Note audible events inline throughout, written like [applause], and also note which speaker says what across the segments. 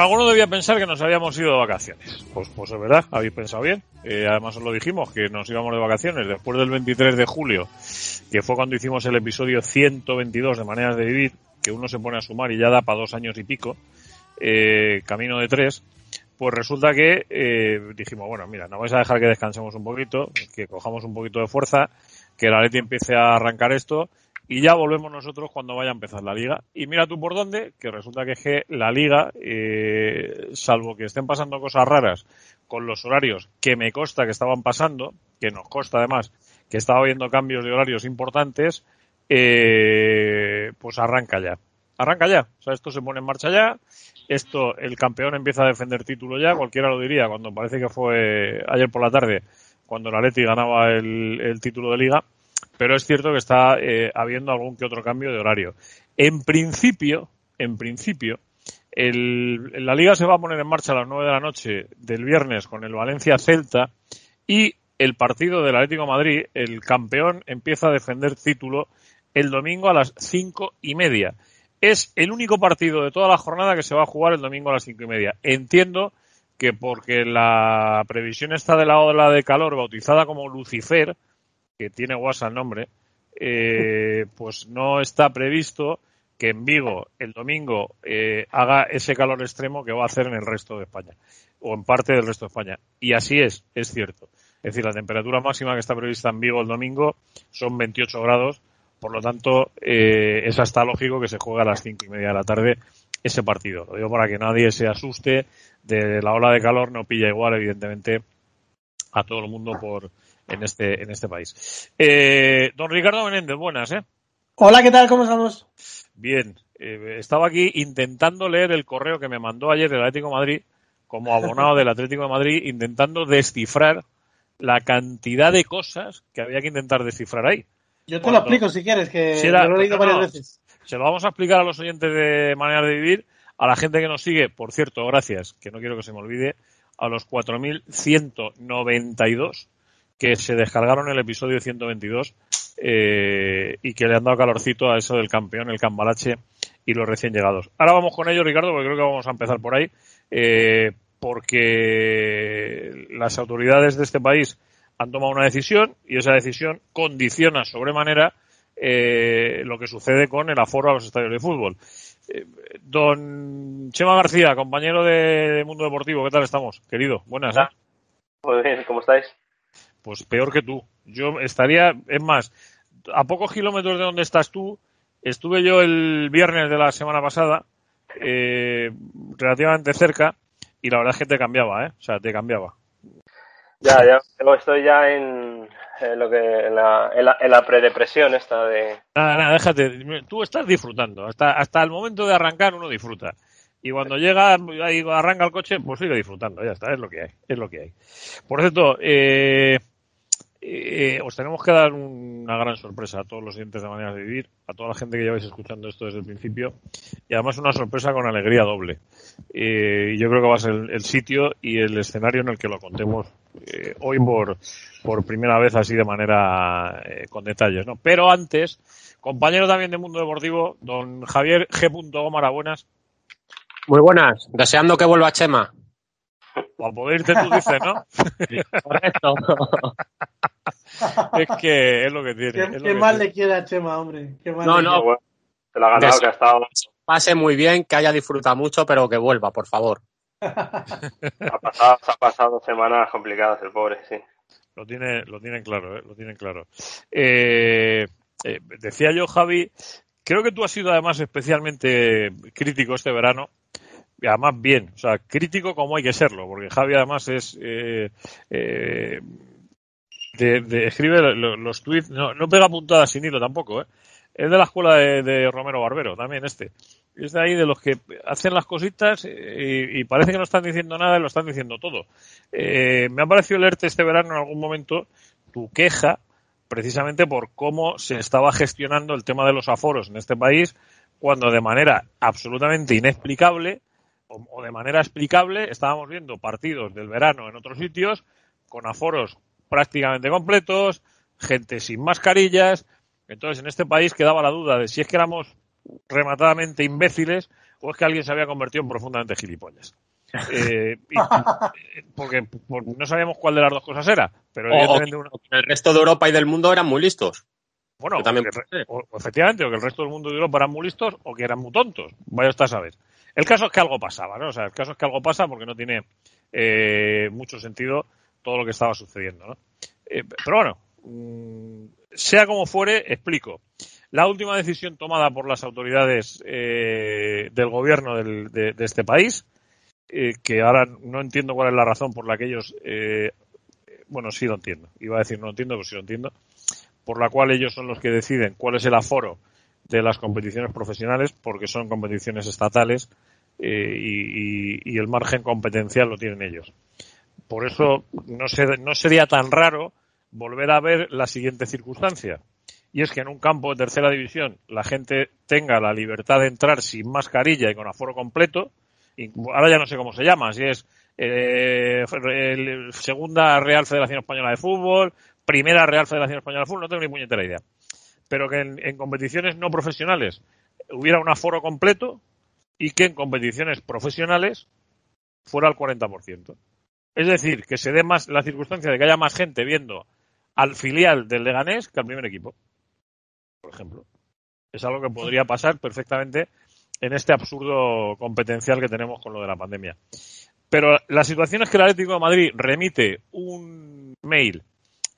Speaker 1: Alguno debía pensar que nos habíamos ido de vacaciones. Pues, pues es verdad, habéis pensado bien. Eh, además os lo dijimos, que nos íbamos de vacaciones después del 23 de julio, que fue cuando hicimos el episodio 122 de Maneras de Vivir, que uno se pone a sumar y ya da para dos años y pico, eh, camino de tres. Pues resulta que eh, dijimos, bueno, mira, no vais a dejar que descansemos un poquito, que cojamos un poquito de fuerza, que la Leti empiece a arrancar esto y ya volvemos nosotros cuando vaya a empezar la liga. Y mira tú por dónde, que resulta que, es que la liga, eh, salvo que estén pasando cosas raras con los horarios que me consta que estaban pasando, que nos consta además que estaba habiendo cambios de horarios importantes, eh, pues arranca ya. Arranca ya. O sea, esto se pone en marcha ya. Esto, el campeón empieza a defender título ya, cualquiera lo diría, cuando parece que fue ayer por la tarde, cuando la Leti ganaba el, el título de liga pero es cierto que está eh, habiendo algún que otro cambio de horario. En principio, en principio, el, la liga se va a poner en marcha a las 9 de la noche del viernes con el Valencia Celta y el partido del Atlético Madrid, el campeón, empieza a defender título el domingo a las cinco y media. Es el único partido de toda la jornada que se va a jugar el domingo a las cinco y media. Entiendo que porque la previsión está de la ola de calor bautizada como Lucifer, que tiene WhatsApp el nombre, eh, [laughs] pues no está previsto que en Vigo el domingo eh, haga ese calor extremo que va a hacer en el resto de España o en parte del resto de España. Y así es, es cierto. Es decir, la temperatura máxima que está prevista en Vigo el domingo son 28 grados, por lo tanto eh, es hasta lógico que se juegue a las cinco y media de la tarde ese partido. Lo digo para que nadie se asuste de la ola de calor, no pilla igual, evidentemente, a todo el mundo por, en este, en este país. Eh, don Ricardo Menéndez, buenas, ¿eh?
Speaker 2: Hola, ¿qué tal? ¿Cómo estamos?
Speaker 1: Bien, eh, estaba aquí intentando leer el correo que me mandó ayer el Atlético de Madrid, como [laughs] abonado del Atlético de Madrid, intentando descifrar la cantidad de cosas que había que intentar descifrar ahí.
Speaker 2: Yo te lo explico si quieres, que si era, lo he leído
Speaker 1: no, no,
Speaker 2: varias veces.
Speaker 1: Se lo vamos a explicar a los oyentes de Manera de Vivir, a la gente que nos sigue, por cierto, gracias, que no quiero que se me olvide, a los 4.192 que se descargaron el episodio 122 eh, y que le han dado calorcito a eso del campeón, el cambalache y los recién llegados. Ahora vamos con ello, Ricardo, porque creo que vamos a empezar por ahí, eh, porque las autoridades de este país han tomado una decisión y esa decisión condiciona sobremanera eh, lo que sucede con el aforo a los estadios de fútbol. Eh, don Chema García, compañero de Mundo Deportivo, ¿qué tal estamos? Querido, buenas.
Speaker 3: Muy bien, ¿cómo estáis?
Speaker 1: Pues peor que tú. Yo estaría, es más, a pocos kilómetros de donde estás tú, estuve yo el viernes de la semana pasada, eh, relativamente cerca, y la verdad es que te cambiaba, ¿eh? O sea, te cambiaba.
Speaker 3: Ya, ya, estoy ya en, en lo que, en la, en la, en la predepresión esta de...
Speaker 1: Nada, nada, déjate, tú estás disfrutando, hasta, hasta el momento de arrancar uno disfruta. Y cuando llega, ahí arranca el coche, pues sigue disfrutando, ya está, es lo que hay, es lo que hay. Por cierto, eh, eh, os tenemos que dar una gran sorpresa a todos los siguientes de Maneras de Vivir, a toda la gente que lleváis escuchando esto desde el principio, y además una sorpresa con alegría doble. Eh, yo creo que va a ser el, el, sitio y el escenario en el que lo contemos eh, hoy por, por primera vez así de manera eh, con detalles, ¿no? Pero antes, compañero también de Mundo Deportivo, don Javier G. Gómara, buenas.
Speaker 4: Muy buenas, deseando que vuelva Chema.
Speaker 1: Para poder irte tú dices, ¿no? [laughs]
Speaker 4: Correcto. [laughs] [laughs]
Speaker 1: es que es lo que tiene.
Speaker 2: Qué,
Speaker 1: lo
Speaker 2: qué le queda a Chema, hombre. Qué mal
Speaker 4: No, no.
Speaker 2: queda.
Speaker 3: Se la ha ganado, que ha estado...
Speaker 4: Pase muy bien, que haya disfrutado mucho, pero que vuelva, por favor.
Speaker 3: ha, pasado, ha pasado semanas complicadas el pobre, sí.
Speaker 1: Lo, tiene, lo tienen claro, ¿eh? lo tienen claro. Eh, eh, decía yo, Javi, creo que tú has sido además especialmente crítico este verano y además bien, o sea, crítico como hay que serlo, porque Javi además es eh, eh, de, escribe los, tweets, no, no pega puntadas sin hilo tampoco, ¿eh? es de la escuela de, Romero Barbero, también este. Es de ahí de los que hacen las cositas y, parece que no están diciendo nada y lo están diciendo todo. Eh, me ha parecido leerte este verano en algún momento tu queja precisamente por cómo se estaba gestionando el tema de los aforos en este país cuando de manera absolutamente inexplicable o, de manera explicable estábamos viendo partidos del verano en otros sitios con aforos prácticamente completos, gente sin mascarillas. Entonces, en este país quedaba la duda de si es que éramos rematadamente imbéciles o es que alguien se había convertido en profundamente gilipollas. [laughs] Eh, porque, no sabíamos cuál de las dos cosas era. Pero evidentemente
Speaker 4: el resto de Europa y del mundo eran muy listos.
Speaker 1: Bueno, también... efectivamente, o que el resto del mundo de Europa eran muy listos o que eran muy tontos. Vaya usted a saber. El caso es que algo pasaba, ¿no? O sea, el caso es que algo pasa porque no tiene eh, mucho sentido todo lo que estaba sucediendo, ¿no? Eh, pero bueno, sea como fuere, explico. La última decisión tomada por las autoridades eh, del gobierno de, este país, que ahora no entiendo cuál es la razón por la que ellos, bueno, sí lo entiendo, iba a decir no entiendo, pero sí lo entiendo, por la cual ellos son los que deciden cuál es el aforo de las competiciones profesionales porque son competiciones estatales eh, y, el margen competencial lo tienen ellos. Por eso no, no sería tan raro volver a ver la siguiente circunstancia. Y es que en un campo de tercera división la gente tenga la libertad de entrar sin mascarilla y con aforo completo. Y ahora ya no sé cómo se llama, si es eh, segunda Real Federación Española de Fútbol, primera Real Federación Española de Fútbol, no tengo ni puñetera idea pero que en, competiciones no profesionales hubiera un aforo completo y que en competiciones profesionales fuera el 40%. Es decir, que se dé más la circunstancia de que haya más gente viendo al filial del Leganés que al primer equipo, por ejemplo. Es algo que podría pasar perfectamente en este absurdo competencial que tenemos con lo de la pandemia. Pero la situación es que el Atlético de Madrid remite un mail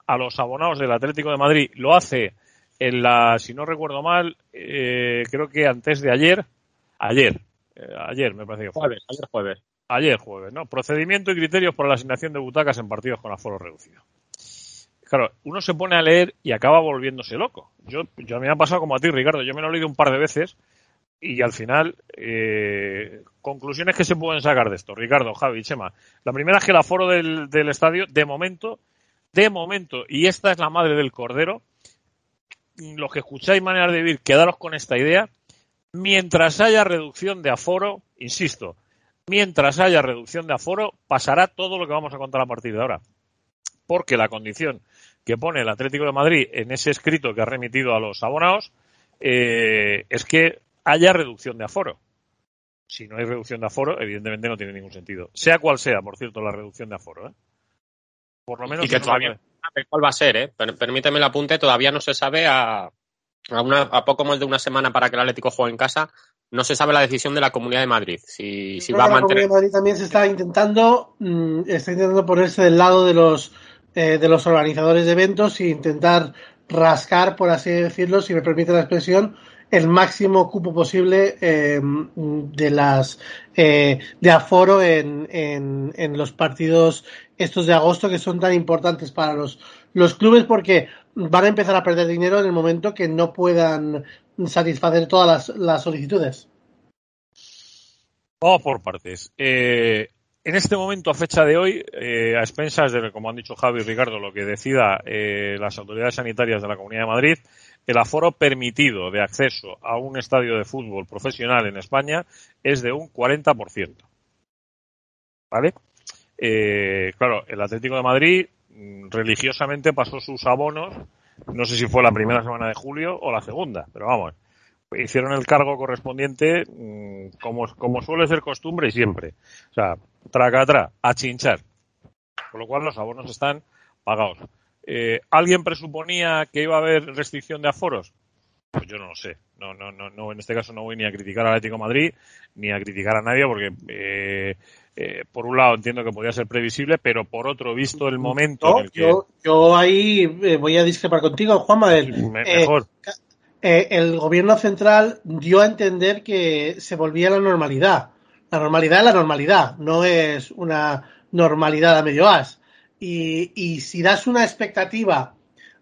Speaker 1: a los abonados del Atlético de Madrid, lo hace en la, si no recuerdo mal, eh, creo que antes de ayer, ayer, eh, ayer me parece que
Speaker 4: fue. Jueves, ayer jueves.
Speaker 1: Ayer jueves, ¿no? Procedimiento y criterios para la asignación de butacas en partidos con aforo reducido. Claro, uno se pone a leer y acaba volviéndose loco. Yo, yo me ha pasado como a ti, Ricardo. Yo me lo he leído un par de veces y al final, eh, conclusiones que se pueden sacar de esto, Ricardo, Javi, Chema. La primera es que el aforo del, del estadio, de momento, de momento, y esta es la madre del cordero, los que escucháis manera de vivir, quedaros con esta idea. Mientras haya reducción de aforo, insisto, mientras haya reducción de aforo, pasará todo lo que vamos a contar a partir de ahora. Porque la condición que pone el Atlético de Madrid en ese escrito que ha remitido a los abonados eh, es que haya reducción de aforo. Si no hay reducción de aforo, evidentemente no tiene ningún sentido. Sea cual sea, por cierto, la reducción de aforo. ¿eh?
Speaker 4: Por lo menos. Y que todavía cuál va a ser, ¿eh? Permíteme el apunte, todavía no se sabe a, a, poco más de una semana para que el Atlético juegue en casa. No se sabe la decisión de la Comunidad de Madrid. Si, si va a mantener.
Speaker 2: La Comunidad de Madrid también se está intentando, mm, está intentando ponerse del lado de los eh, de los organizadores de eventos e intentar rascar, por así decirlo, si me permite la expresión, el máximo cupo posible eh, de las eh, de aforo en, en, en, los partidos estos de agosto que son tan importantes para los, los clubes porque van a empezar a perder dinero en el momento que no puedan satisfacer todas las, las solicitudes.
Speaker 1: Vamos por partes. Eh, en este momento, a fecha de hoy, eh, a expensas de, como han dicho Javi y Ricardo, lo que decida eh, las autoridades sanitarias de la Comunidad de Madrid, el aforo permitido de acceso a un estadio de fútbol profesional en España es de un 40%. ¿Vale? Claro, el Atlético de Madrid mm, religiosamente pasó sus abonos, no sé si fue la primera semana de julio o la segunda, pero vamos, hicieron el cargo correspondiente mm, como, como suele ser costumbre y siempre. O sea, traca, a chinchar. Con lo cual los abonos están pagados. Eh, ¿Alguien presuponía que iba a haber restricción de aforos? Pues yo no lo sé. No, no, no, no, en este caso no voy ni a criticar al Atlético Madrid ni a criticar a nadie porque eh, eh, por un lado entiendo que podía ser previsible, pero por otro, visto el momento en el que...
Speaker 2: Yo, yo ahí eh, voy a discrepar contigo, Juanma. El,
Speaker 1: mejor.
Speaker 2: Eh, el gobierno central dio a entender que se volvía la normalidad. La normalidad es la normalidad, no es una normalidad a medio as. Y, y si das una expectativa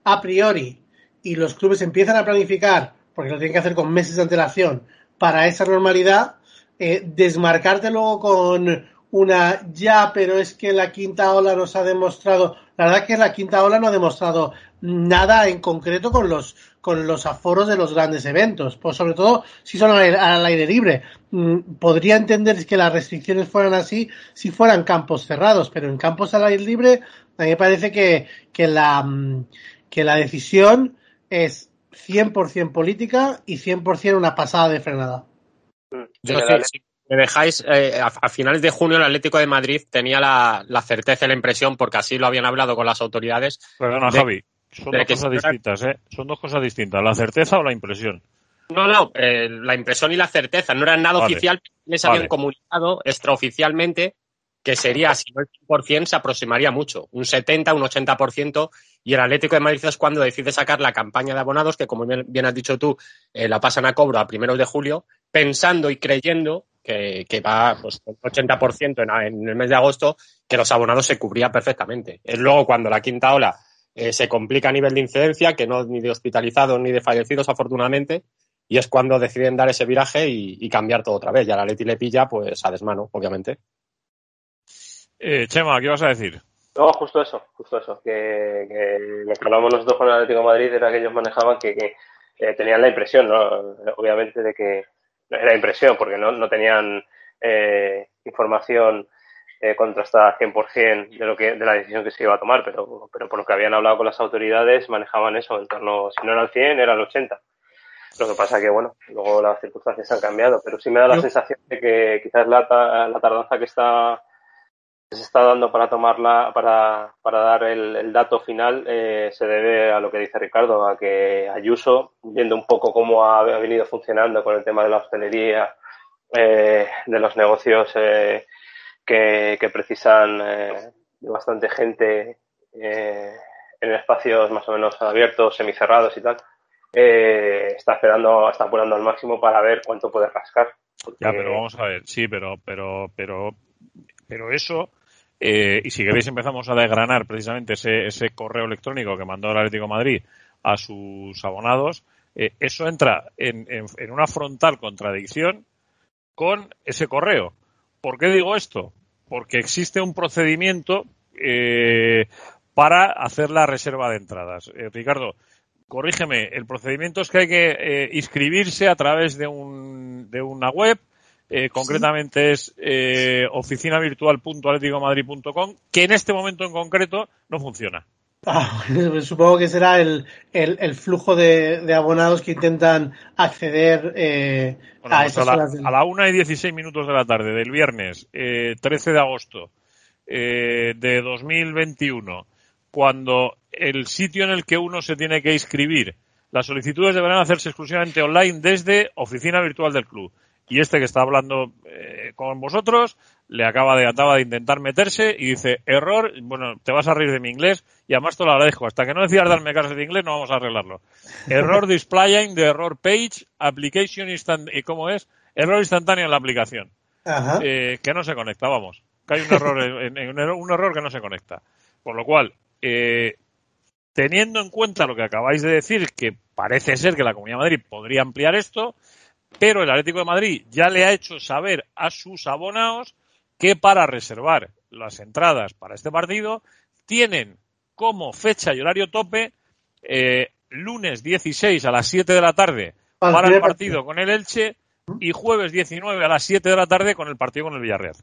Speaker 2: a priori y los clubes empiezan a planificar, porque lo tienen que hacer con meses de antelación, para esa normalidad, eh, desmarcarte luego con una ya, pero es que la quinta ola nos ha demostrado, la verdad que la quinta ola no ha demostrado nada en concreto con los con los aforos de los grandes eventos, pues sobre todo si son al, al aire libre. Mm, podría entender que las restricciones fueran así si fueran campos cerrados, pero en campos al aire libre a mí me parece que, que la mm, que la decisión es 100% política y 100% una pasada de frenada.
Speaker 4: Yo si me dejáis, eh, a, a, finales de junio el Atlético de Madrid tenía la, la, certeza y la impresión, porque así lo habían hablado con las autoridades.
Speaker 1: Perdona, de, Javi, son dos cosas distintas, ¿eh? Son dos cosas distintas, la certeza o la impresión.
Speaker 4: No, no, eh, la impresión y la certeza no eran nada vale. oficial, les habían vale. comunicado extraoficialmente que sería, si no el 100%, se aproximaría mucho, un 70, un 80%, y el Atlético de Madrid es cuando decide sacar la campaña de abonados, que como bien, bien has dicho tú, eh, la pasan a cobro a primeros de julio, pensando y creyendo que, que va pues, un 80% en, en, el mes de agosto, que los abonados se cubría perfectamente. Es luego cuando la quinta ola eh, se complica a nivel de incidencia, que no ni de hospitalizados ni de fallecidos, afortunadamente, y es cuando deciden dar ese viraje y, y cambiar todo otra vez. Y a la Leti le pilla, pues, a desmano, obviamente.
Speaker 1: Eh, Chema, ¿qué vas a decir?
Speaker 3: No, justo eso, justo eso. Que, que lo que hablamos nosotros con el Atlético de Madrid era que ellos manejaban que, que eh, tenían la impresión, ¿no? Obviamente de que era impresión, porque no, no tenían eh, información eh, contrastada 100% de lo que de la decisión que se iba a tomar, pero, pero por lo que habían hablado con las autoridades manejaban eso, en torno, si no era el 100, era el 80. Lo que pasa que, bueno, luego las circunstancias han cambiado, pero sí me da la sensación de que quizás la, la tardanza que está se está dando para tomarla, para, para dar el, dato final, eh, se debe a lo que dice Ricardo, a que Ayuso, viendo un poco cómo ha, venido funcionando con el tema de la hostelería, eh, de los negocios eh, que, precisan eh, de bastante gente en espacios más o menos abiertos, semicerrados y tal, está esperando, está apurando al máximo para ver cuánto puede rascar.
Speaker 1: Ya, pero vamos a ver, sí, pero, pero, pero, pero eso eh, y si queréis empezamos a desgranar precisamente ese, ese, correo electrónico que mandó el Atlético Madrid a sus abonados. Eh, eso entra en, en, en, una frontal contradicción con ese correo. ¿Por qué digo esto? Porque existe un procedimiento eh, para hacer la reserva de entradas. Eh, Ricardo, corrígeme, el procedimiento es que hay que eh, inscribirse a través de, un, de una web eh, concretamente es eh, oficinavirtual.atleticomadrid.com, que en este momento en concreto no funciona.
Speaker 2: Ah, [laughs] supongo que será el, el, el flujo de, de, abonados que intentan acceder eh,
Speaker 1: bueno, a, pues a, la, del... a la 1 y 16 minutos de la tarde del viernes eh, 13 de agosto eh, de 2021, cuando el sitio en el que uno se tiene que inscribir, las solicitudes deberán hacerse exclusivamente online desde oficina virtual del club y este que está hablando eh, con vosotros le acaba de, acaba de intentar meterse y dice error, bueno, te vas a reír de mi inglés y además te lo agradezco. Hasta que no decidas darme clases de inglés no vamos a arreglarlo. [laughs] Error displaying de error page, application instant, ¿y cómo es? Error instantáneo en la aplicación. Eh, que no se conecta, vamos. Que hay un error, en, en, un error que no se conecta. Por lo cual, eh, teniendo en cuenta lo que acabáis de decir, que parece ser que la Comunidad de Madrid podría ampliar esto, pero el Atlético de Madrid ya le ha hecho saber a sus abonados que para reservar las entradas para este partido tienen como fecha y horario tope eh, lunes 16 a las 7 de la tarde para el partido con el Elche y jueves 19 a las 7 de la tarde con el partido con el Villarreal.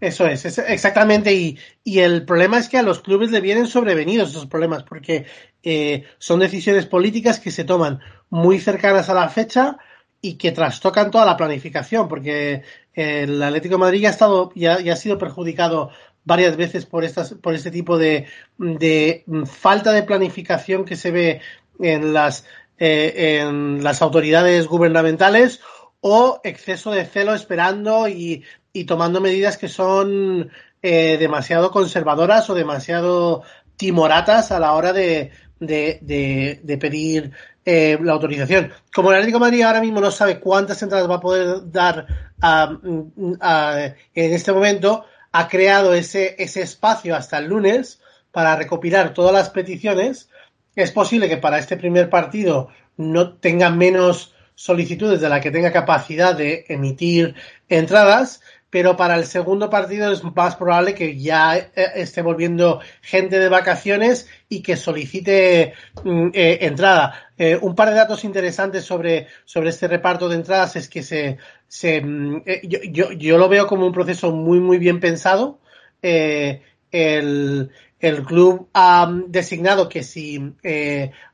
Speaker 2: Eso es, es exactamente. Y, y, el problema es que a los clubes le vienen sobrevenidos esos problemas, porque eh, son decisiones políticas que se toman muy cercanas a la fecha y que trastocan toda la planificación, porque el Atlético de Madrid ya ha estado, ya, ya ha sido perjudicado varias veces por estas, por este tipo de, de falta de planificación que se ve en las, eh, en las autoridades gubernamentales o exceso de celo esperando y, y tomando medidas que son eh, demasiado conservadoras o demasiado timoratas a la hora de, de, pedir eh, la autorización. Como el Atlético de Madrid ahora mismo no sabe cuántas entradas va a poder dar en este momento, ha creado ese, ese espacio hasta el lunes para recopilar todas las peticiones. Es posible que para este primer partido no tenga menos solicitudes de la que tenga capacidad de emitir entradas pero para el segundo partido es más probable que ya eh, esté volviendo gente de vacaciones y que solicite mm, eh, entrada. Eh, un par de datos interesantes sobre, sobre este reparto de entradas es que se, se mm, yo, yo, yo, lo veo como un proceso muy, muy bien pensado. el, el club ha designado que si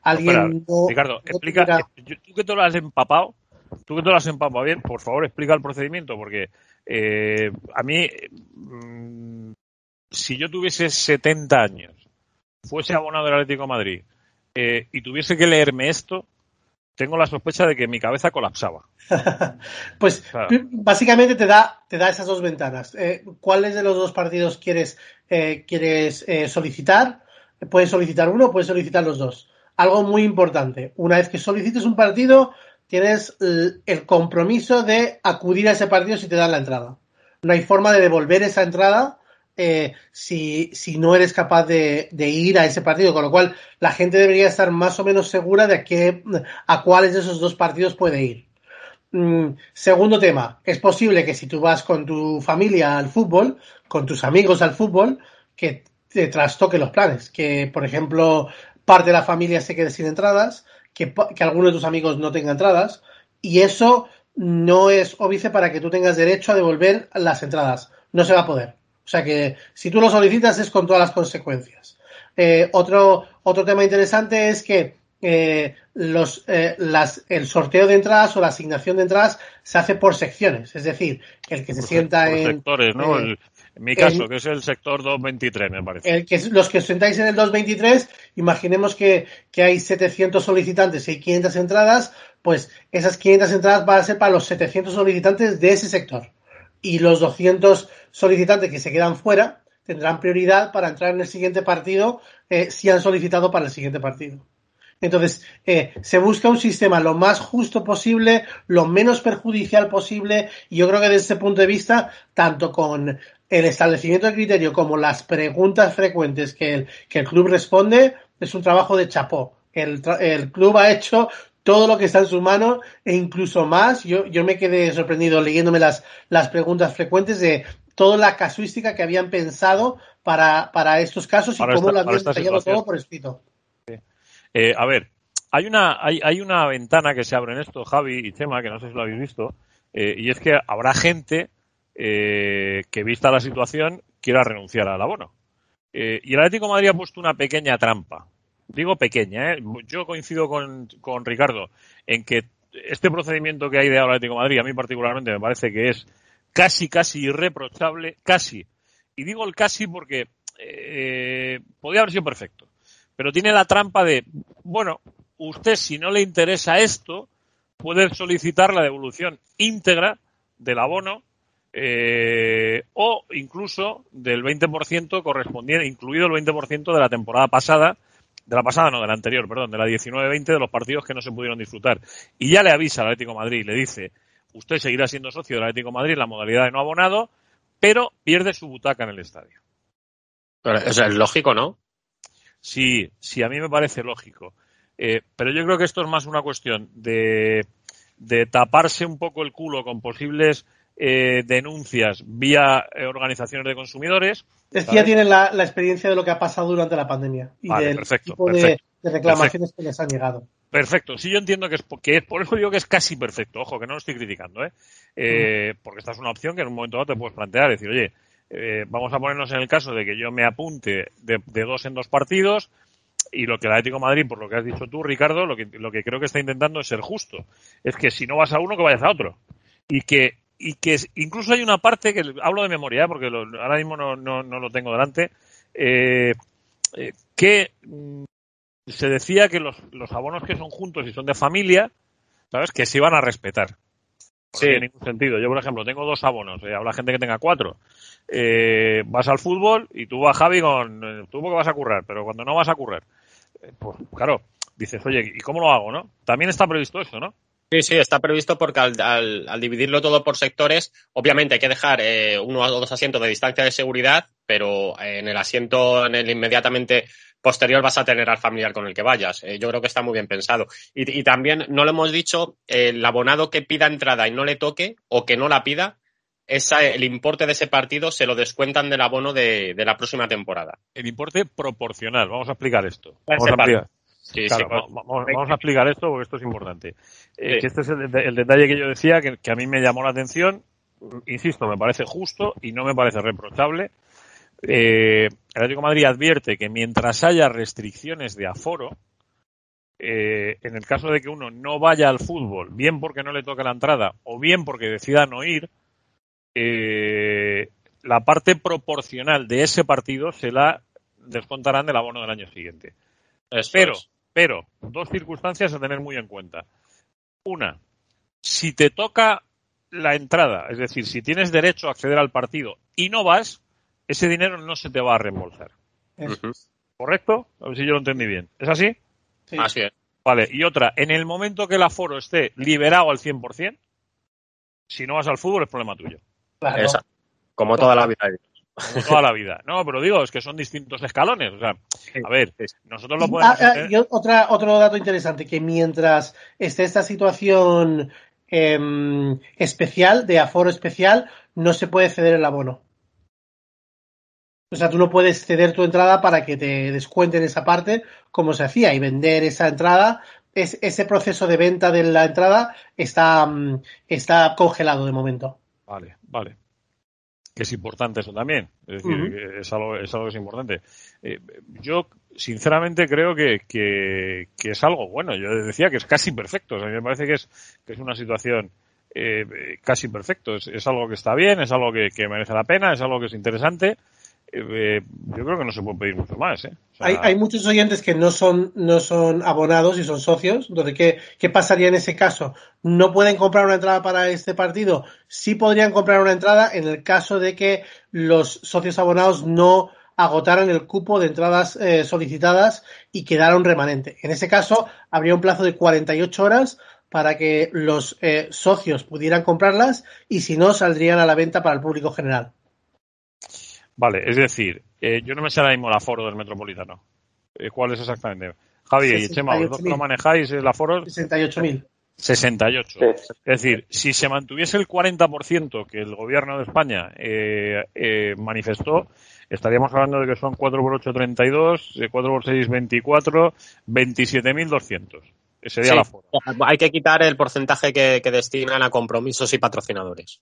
Speaker 2: alguien.
Speaker 1: Ricardo, explica, tú que te lo has empapado, tú que te lo has empapado bien, por favor explica el procedimiento, porque eh, a mí, mm, si yo tuviese 70 años, fuese abonado del Atlético de Madrid eh, y tuviese que leerme esto, tengo la sospecha de que mi cabeza colapsaba. [laughs]
Speaker 2: pues básicamente te da, te da esas dos ventanas. Eh, ¿Cuáles de los dos partidos quieres, quieres solicitar? Puedes solicitar uno, puedes solicitar los dos. Algo muy importante. Una vez que solicites un partido, tienes el compromiso de acudir a ese partido si te dan la entrada. No hay forma de devolver esa entrada eh, si, si, no eres capaz de, ir a ese partido, con lo cual la gente debería estar más o menos segura de a, qué, a cuáles de esos dos partidos puede ir. Mm, segundo tema, es posible que si tú vas con tu familia al fútbol, con tus amigos al fútbol, que te trastoque los planes, que por ejemplo parte de la familia se quede sin entradas, que, que alguno de tus amigos no tenga entradas y eso no es óbice para que tú tengas derecho a devolver las entradas. No se va a poder. O sea que si tú lo solicitas es con todas las consecuencias. Eh, otro, otro tema interesante es que eh, los, eh, las, el sorteo de entradas o la asignación de entradas se hace por secciones. Es decir, el que se sienta en.
Speaker 1: Sectores, ¿no? Eh, en mi caso, que es el sector 223, me parece.
Speaker 2: El que, los que os sentáis en el 223, imaginemos que, que hay 700 solicitantes y 500 entradas, pues esas 500 entradas van a ser para los 700 solicitantes de ese sector. Y los 200 solicitantes que se quedan fuera tendrán prioridad para entrar en el siguiente partido eh, si han solicitado para el siguiente partido. Entonces, eh, se busca un sistema lo más justo posible, lo menos perjudicial posible, y yo creo que desde ese punto de vista, tanto con el establecimiento de criterio como las preguntas frecuentes que el, que el club responde, es un trabajo de chapó. El, el club ha hecho todo lo que está en su mano e incluso más. Yo, yo me quedé sorprendido leyéndome las, las preguntas frecuentes de toda la casuística que habían pensado para, para estos casos y cómo lo habían detallado todo por escrito.
Speaker 1: Eh, a ver, hay una, hay, hay, una ventana que se abre en esto, Javi y Chema, que no sé si lo habéis visto, eh, y es que habrá gente eh, que, vista la situación, quiera renunciar al abono. y el Atlético Madrid ha puesto una pequeña trampa. Digo pequeña, yo coincido con, con Ricardo en que este procedimiento que hay de ahora Atlético Madrid, a mí particularmente me parece que es casi, casi irreprochable, casi. Y digo el casi porque eh, podría haber sido perfecto pero tiene la trampa de, bueno, usted si no le interesa esto, puede solicitar la devolución íntegra del abono eh, o incluso del 20% correspondiente, incluido el 20% de la temporada pasada, de la pasada no, de la anterior, perdón, de la 19-20 de los partidos que no se pudieron disfrutar. Y ya le avisa al Atlético Madrid, le dice, usted seguirá siendo socio del Atlético Madrid en la modalidad de no abonado, pero pierde su butaca en el estadio.
Speaker 4: Pero, es lógico, ¿no?
Speaker 1: Sí, sí, a mí me parece lógico. Eh, pero yo creo que esto es más una cuestión de, de taparse un poco el culo con posibles eh, denuncias vía eh, organizaciones de consumidores.
Speaker 2: Es que ya tienen la, experiencia de lo que ha pasado durante la pandemia y del tipo de, reclamaciones que les han llegado.
Speaker 1: Perfecto, sí yo entiendo que es, que es, por eso digo que es casi perfecto, ojo, que no lo estoy criticando, ¿eh? eh porque esta es una opción que en un momento dado te puedes plantear, decir, oye, eh, vamos a ponernos en el caso de que yo me apunte de, dos en dos partidos y lo que el Atlético Madrid, por lo que has dicho tú, Ricardo, lo que, lo que creo que está intentando es ser justo. Es que si no vas a uno, que vayas a otro. Y que, y que incluso hay una parte que hablo de memoria, ¿eh? porque ahora mismo no, no, no, lo tengo delante, eh, que mm, se decía que los, los abonos que son juntos y son de familia, ¿sabes? Que se iban a respetar. No tiene ningún sentido. Yo, por ejemplo, tengo dos abonos, eh, habrá gente que tenga cuatro. Eh, vas al fútbol y tú vas, Javi, con. Eh, tú porque vas a currar, pero cuando no vas a currar, eh, pues claro, dices, oye, ¿y cómo lo hago, no? También está previsto eso, ¿no?
Speaker 4: Sí, sí, está previsto porque al, al, al dividirlo todo por sectores, obviamente hay que dejar eh, uno o dos asientos de distancia de seguridad, pero en el asiento, en el inmediatamente posterior vas a tener al familiar con el que vayas. Eh, yo creo que está muy bien pensado. Y, y también, no lo hemos dicho, el abonado que pida entrada y no le toque o que no la pida, esa, el importe de ese partido se lo descuentan del abono de, de la próxima temporada.
Speaker 1: El importe proporcional, vamos a explicar esto. Vamos a explicar. Sí, claro, sí, vamos, vamos, a explicar esto porque esto es importante. Eh, que este es el, el, detalle que yo decía que, que, a mí me llamó la atención. Insisto, me parece justo y no me parece reprochable. Eh, el Atlético de Madrid advierte que mientras haya restricciones de aforo, eh, en el caso de que uno no vaya al fútbol, bien porque no le toque la entrada o bien porque decida no ir, eh, la parte proporcional de ese partido se la descontarán del abono del año siguiente.
Speaker 4: Eso
Speaker 1: pero,
Speaker 4: es.
Speaker 1: Pero, dos circunstancias a tener muy en cuenta. Una, si te toca la entrada, es decir, si tienes derecho a acceder al partido y no vas, ese dinero no se te va a reembolsar.
Speaker 2: Eso.
Speaker 1: ¿Correcto? A ver si yo lo entendí bien. ¿Es así?
Speaker 2: Sí.
Speaker 4: Así es.
Speaker 1: Vale, y otra, en el momento que el aforo esté liberado al 100%, si no vas al fútbol es problema tuyo.
Speaker 2: Claro.
Speaker 4: Esa. Como toda la vida.
Speaker 1: Como toda la vida. No, pero digo, es que son distintos escalones. O sea, a ver, nosotros lo podemos
Speaker 2: Ah, ah,
Speaker 1: hacer.
Speaker 2: y otra, otro dato interesante, que mientras esté esta situación em, especial, de aforo especial, no se puede ceder el abono. O sea, tú no puedes ceder tu entrada para que te descuenten esa parte, como se hacía, y vender esa entrada. Es, ese proceso de venta de la entrada está, mm, está congelado de momento.
Speaker 1: Vale, vale. Que es importante eso también. Es decir, es, algo, es algo que es importante. Eh, yo, sinceramente, creo que, que, que es algo bueno. Yo decía que es casi perfecto. O sea, me parece que es, que es una situación eh, casi perfecto. Es, es algo que está bien, es algo que, que merece la pena, es algo que es interesante. Eh, yo creo que no se puede pedir mucho más. ¿eh?
Speaker 2: Hay, hay muchos oyentes que no son, no son abonados y son socios. Entonces, ¿qué, ¿qué pasaría en ese caso? ¿No pueden comprar una entrada para este partido? Sí podrían comprar una entrada en el caso de que los socios abonados no agotaran el cupo de entradas eh, solicitadas y quedara un remanente. En ese caso, habría un plazo de 48 horas para que los eh, socios pudieran comprarlas y si no, saldrían a la venta para el público general.
Speaker 1: Vale, es decir, eh, yo no me sé ahora mismo el aforo del Metropolitano. Eh, ¿Cuál es exactamente? Javi y Chema, vosotros que lo
Speaker 2: 68.000.
Speaker 1: manejáis, el aforo
Speaker 2: 68.000.
Speaker 1: 68.
Speaker 3: Sí.
Speaker 1: Es decir, si se mantuviese el 40% que el gobierno de España eh, eh, manifestó, estaríamos hablando de que son 4 por 8, 32, eh, 4 por 6, 24, 27.200. Ese sería
Speaker 4: Sí.
Speaker 1: el aforo.
Speaker 4: Hay que quitar el porcentaje que, que destinan a compromisos y patrocinadores.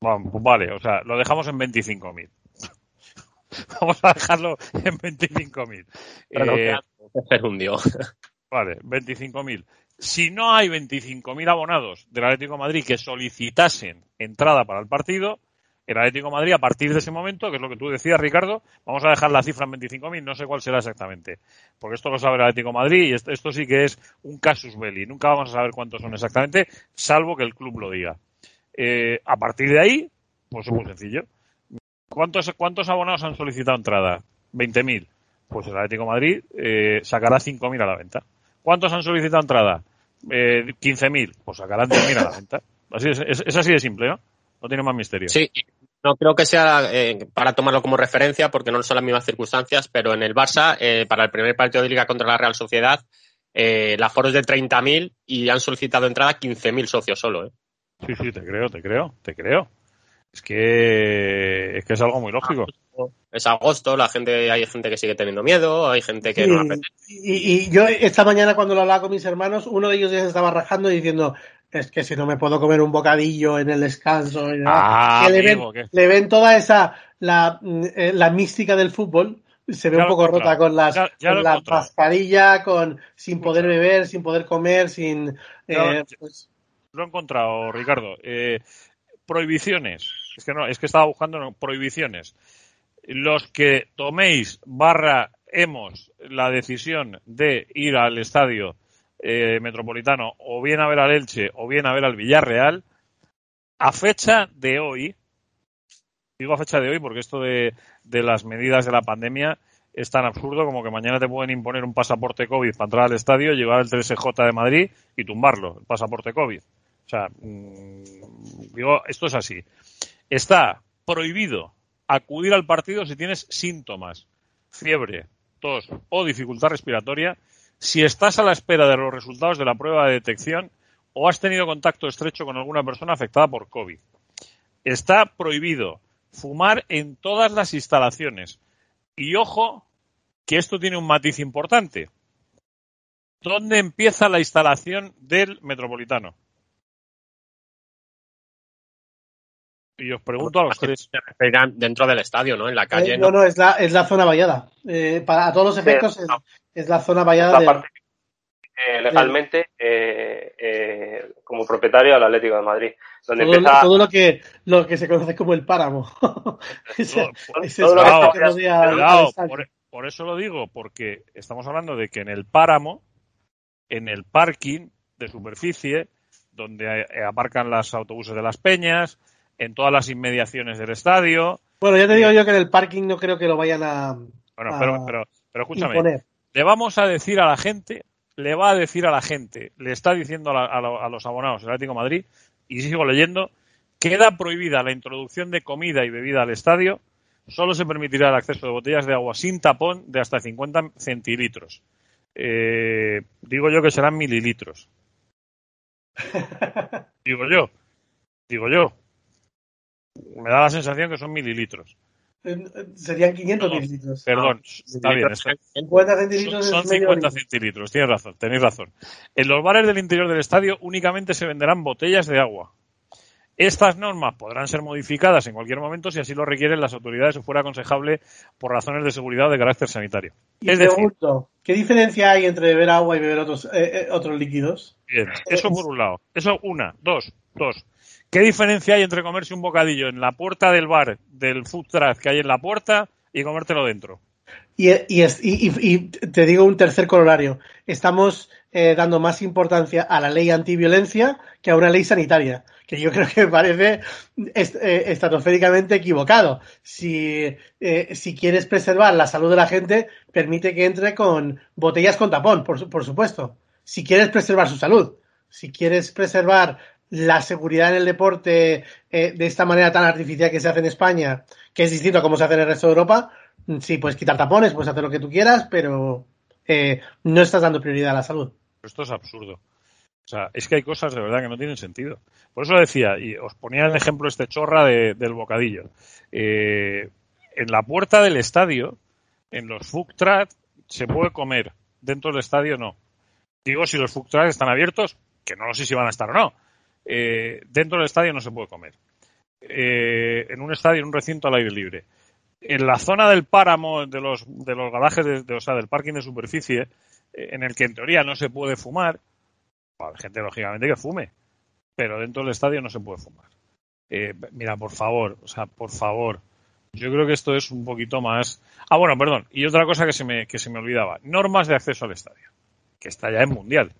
Speaker 1: Bueno, pues vale, o sea, lo dejamos en 25.000. [laughs] Vamos a dejarlo en 25.000.
Speaker 4: Pero no,
Speaker 1: Eh,
Speaker 4: hundió. [laughs]
Speaker 1: Vale, 25.000. Si no hay 25.000 abonados del Atlético de Madrid que solicitasen entrada para el partido, el Atlético de Madrid, a partir de ese momento, que es lo que tú decías, Ricardo, vamos a dejar la cifra en 25.000, no sé cuál será exactamente. Porque esto lo sabe el Atlético de Madrid y esto, esto sí que es un casus belli. Nunca vamos a saber cuántos son exactamente, salvo que el club lo diga. Eh, a partir de ahí, pues es muy sencillo. ¿Cuántos, cuántos abonados han solicitado entrada? 20.000. Pues el Atlético de Madrid eh, sacará 5.000 a la venta. ¿Cuántos han solicitado entrada? Eh, 15.000. Pues sacarán 10.000 a la venta. Así es, es, es así de simple, ¿no? No tiene más misterio.
Speaker 4: Sí, no creo que sea eh, para tomarlo como referencia, porque no son las mismas circunstancias, pero en el Barça, eh, para el primer partido de Liga contra la Real Sociedad, eh, el aforo es de 30.000 y han solicitado entrada 15.000 socios solo. ¿eh?
Speaker 1: Sí, sí, te creo, te creo, te creo. Es que es que es algo muy lógico.
Speaker 4: Es agosto, la gente, hay gente que sigue teniendo miedo, hay gente que
Speaker 2: Sí,
Speaker 4: no apetece.
Speaker 2: y, y yo esta mañana cuando lo hablaba con mis hermanos, uno de ellos ya se estaba rajando y diciendo, es que si no me puedo comer un bocadillo en el descanso. y nada".
Speaker 1: Ah,
Speaker 2: que le, ven,
Speaker 1: amigo, ¿qué?
Speaker 2: le ven toda esa, la, eh, la mística del fútbol, se ve
Speaker 1: Ya
Speaker 2: un poco rota con las
Speaker 1: ya-
Speaker 2: con la mascarilla, con sin poder beber, sin poder comer, sin
Speaker 1: Ya-
Speaker 2: eh, pues,
Speaker 1: Lo he encontrado, Ricardo. Eh, prohibiciones. Es que no, es que estaba buscando prohibiciones. Los que toméis barra hemos la decisión de ir al estadio eh, metropolitano o bien a ver al Elche o bien a ver al Villarreal, A fecha de hoy, digo a fecha de hoy porque esto de, de las medidas de la pandemia es tan absurdo como que mañana te pueden imponer un pasaporte COVID para entrar al estadio, llevar el 3J de Madrid y tumbarlo, el pasaporte COVID. O sea, mm, digo, esto es así. Está prohibido acudir al partido si tienes síntomas, fiebre, tos o dificultad respiratoria, si estás a la espera de los resultados de la prueba de detección o has tenido contacto estrecho con alguna persona afectada por COVID. Está prohibido fumar en todas las instalaciones. Y ojo, que esto tiene un matiz importante. ¿Dónde empieza la instalación del metropolitano? Y os pregunto a los tres.
Speaker 4: Dentro del estadio, ¿no? En la calle.
Speaker 2: Eh, no, no, es, la, es la zona vallada. Eh, para a todos los efectos es, es la zona vallada.
Speaker 3: de... eh, legalmente, eh, como propietario del Atlético de Madrid. Donde
Speaker 2: todo,
Speaker 3: empieza...
Speaker 2: todo lo, que, lo que se conoce como el páramo. ese, [laughs] ese
Speaker 3: todo lo que
Speaker 2: rodea
Speaker 1: por, por eso lo digo, porque estamos hablando de que en el páramo, en el parking de superficie, donde aparcan los autobuses de las peñas, en todas las inmediaciones del estadio.
Speaker 2: Bueno, ya te digo yo que en el parking no creo que lo vayan a
Speaker 1: Bueno, pero, pero, pero escúchame,
Speaker 2: imponer.
Speaker 1: le vamos a decir a la gente, le va a decir a la gente, le está diciendo a, la- a lo- a los abonados del Atlético de Madrid, y sigo leyendo, queda prohibida la introducción de comida y bebida al estadio, solo se permitirá el acceso de botellas de agua sin tapón de hasta 50 centilitros. Eh, digo yo que serán mililitros. [laughs] Digo yo, digo yo. Me da la sensación que son mililitros.
Speaker 2: Serían 500
Speaker 1: No,
Speaker 2: mililitros.
Speaker 1: Perdón, está bien. está-
Speaker 2: 50 centilitros
Speaker 1: son, son
Speaker 2: medio
Speaker 1: 50
Speaker 2: litro.
Speaker 1: centilitros, tienes razón, tenéis razón. En los bares del interior del estadio únicamente se venderán botellas de agua. Estas normas podrán ser modificadas en cualquier momento si así lo requieren las autoridades o fuera aconsejable por razones de seguridad o de carácter sanitario.
Speaker 2: Y
Speaker 1: es decir,
Speaker 2: pregunto, ¿qué diferencia hay entre beber agua y beber otros, eh, eh, otros líquidos?
Speaker 1: bien, eso por un lado. Eso una, dos, dos. ¿Qué diferencia hay entre comerse un bocadillo en la puerta del bar del food truck que hay en la puerta y comértelo dentro?
Speaker 2: Y, te digo un tercer corolario. Estamos eh, dando más importancia a la ley antiviolencia que a una ley sanitaria, que yo creo que parece est- eh, estratosféricamente equivocado. Si, eh, si quieres preservar la salud de la gente, permite que entre con botellas con tapón, por supuesto. Si quieres preservar su salud, si quieres preservar la seguridad en el deporte eh, de esta manera tan artificial que se hace en España, que es distinto a cómo se hace en el resto de Europa, Sí, puedes quitar tapones, puedes hacer lo que tú quieras, pero eh, no estás dando prioridad a la salud.
Speaker 1: Esto es absurdo. O sea, es que hay cosas de verdad que no tienen sentido. Por eso decía, y os ponía el ejemplo este chorra de- del bocadillo. Eh, en la puerta del estadio, en los food se puede comer. Dentro del estadio no. Digo, si los food están abiertos, que no sé si van a estar o no. Eh, dentro del estadio no se puede comer. Eh, en un estadio, en un recinto al aire libre. En la zona del páramo, de los, de los garajes, de, o sea, del parking de superficie, eh, en el que en teoría no se puede fumar, hay gente lógicamente que fume, pero dentro del estadio no se puede fumar. Eh, mira, por favor, o sea, por favor, yo creo que esto es un poquito más. Ah, bueno, perdón, y otra cosa que se me, que se me olvidaba, normas de acceso al estadio, que está ya en mundial.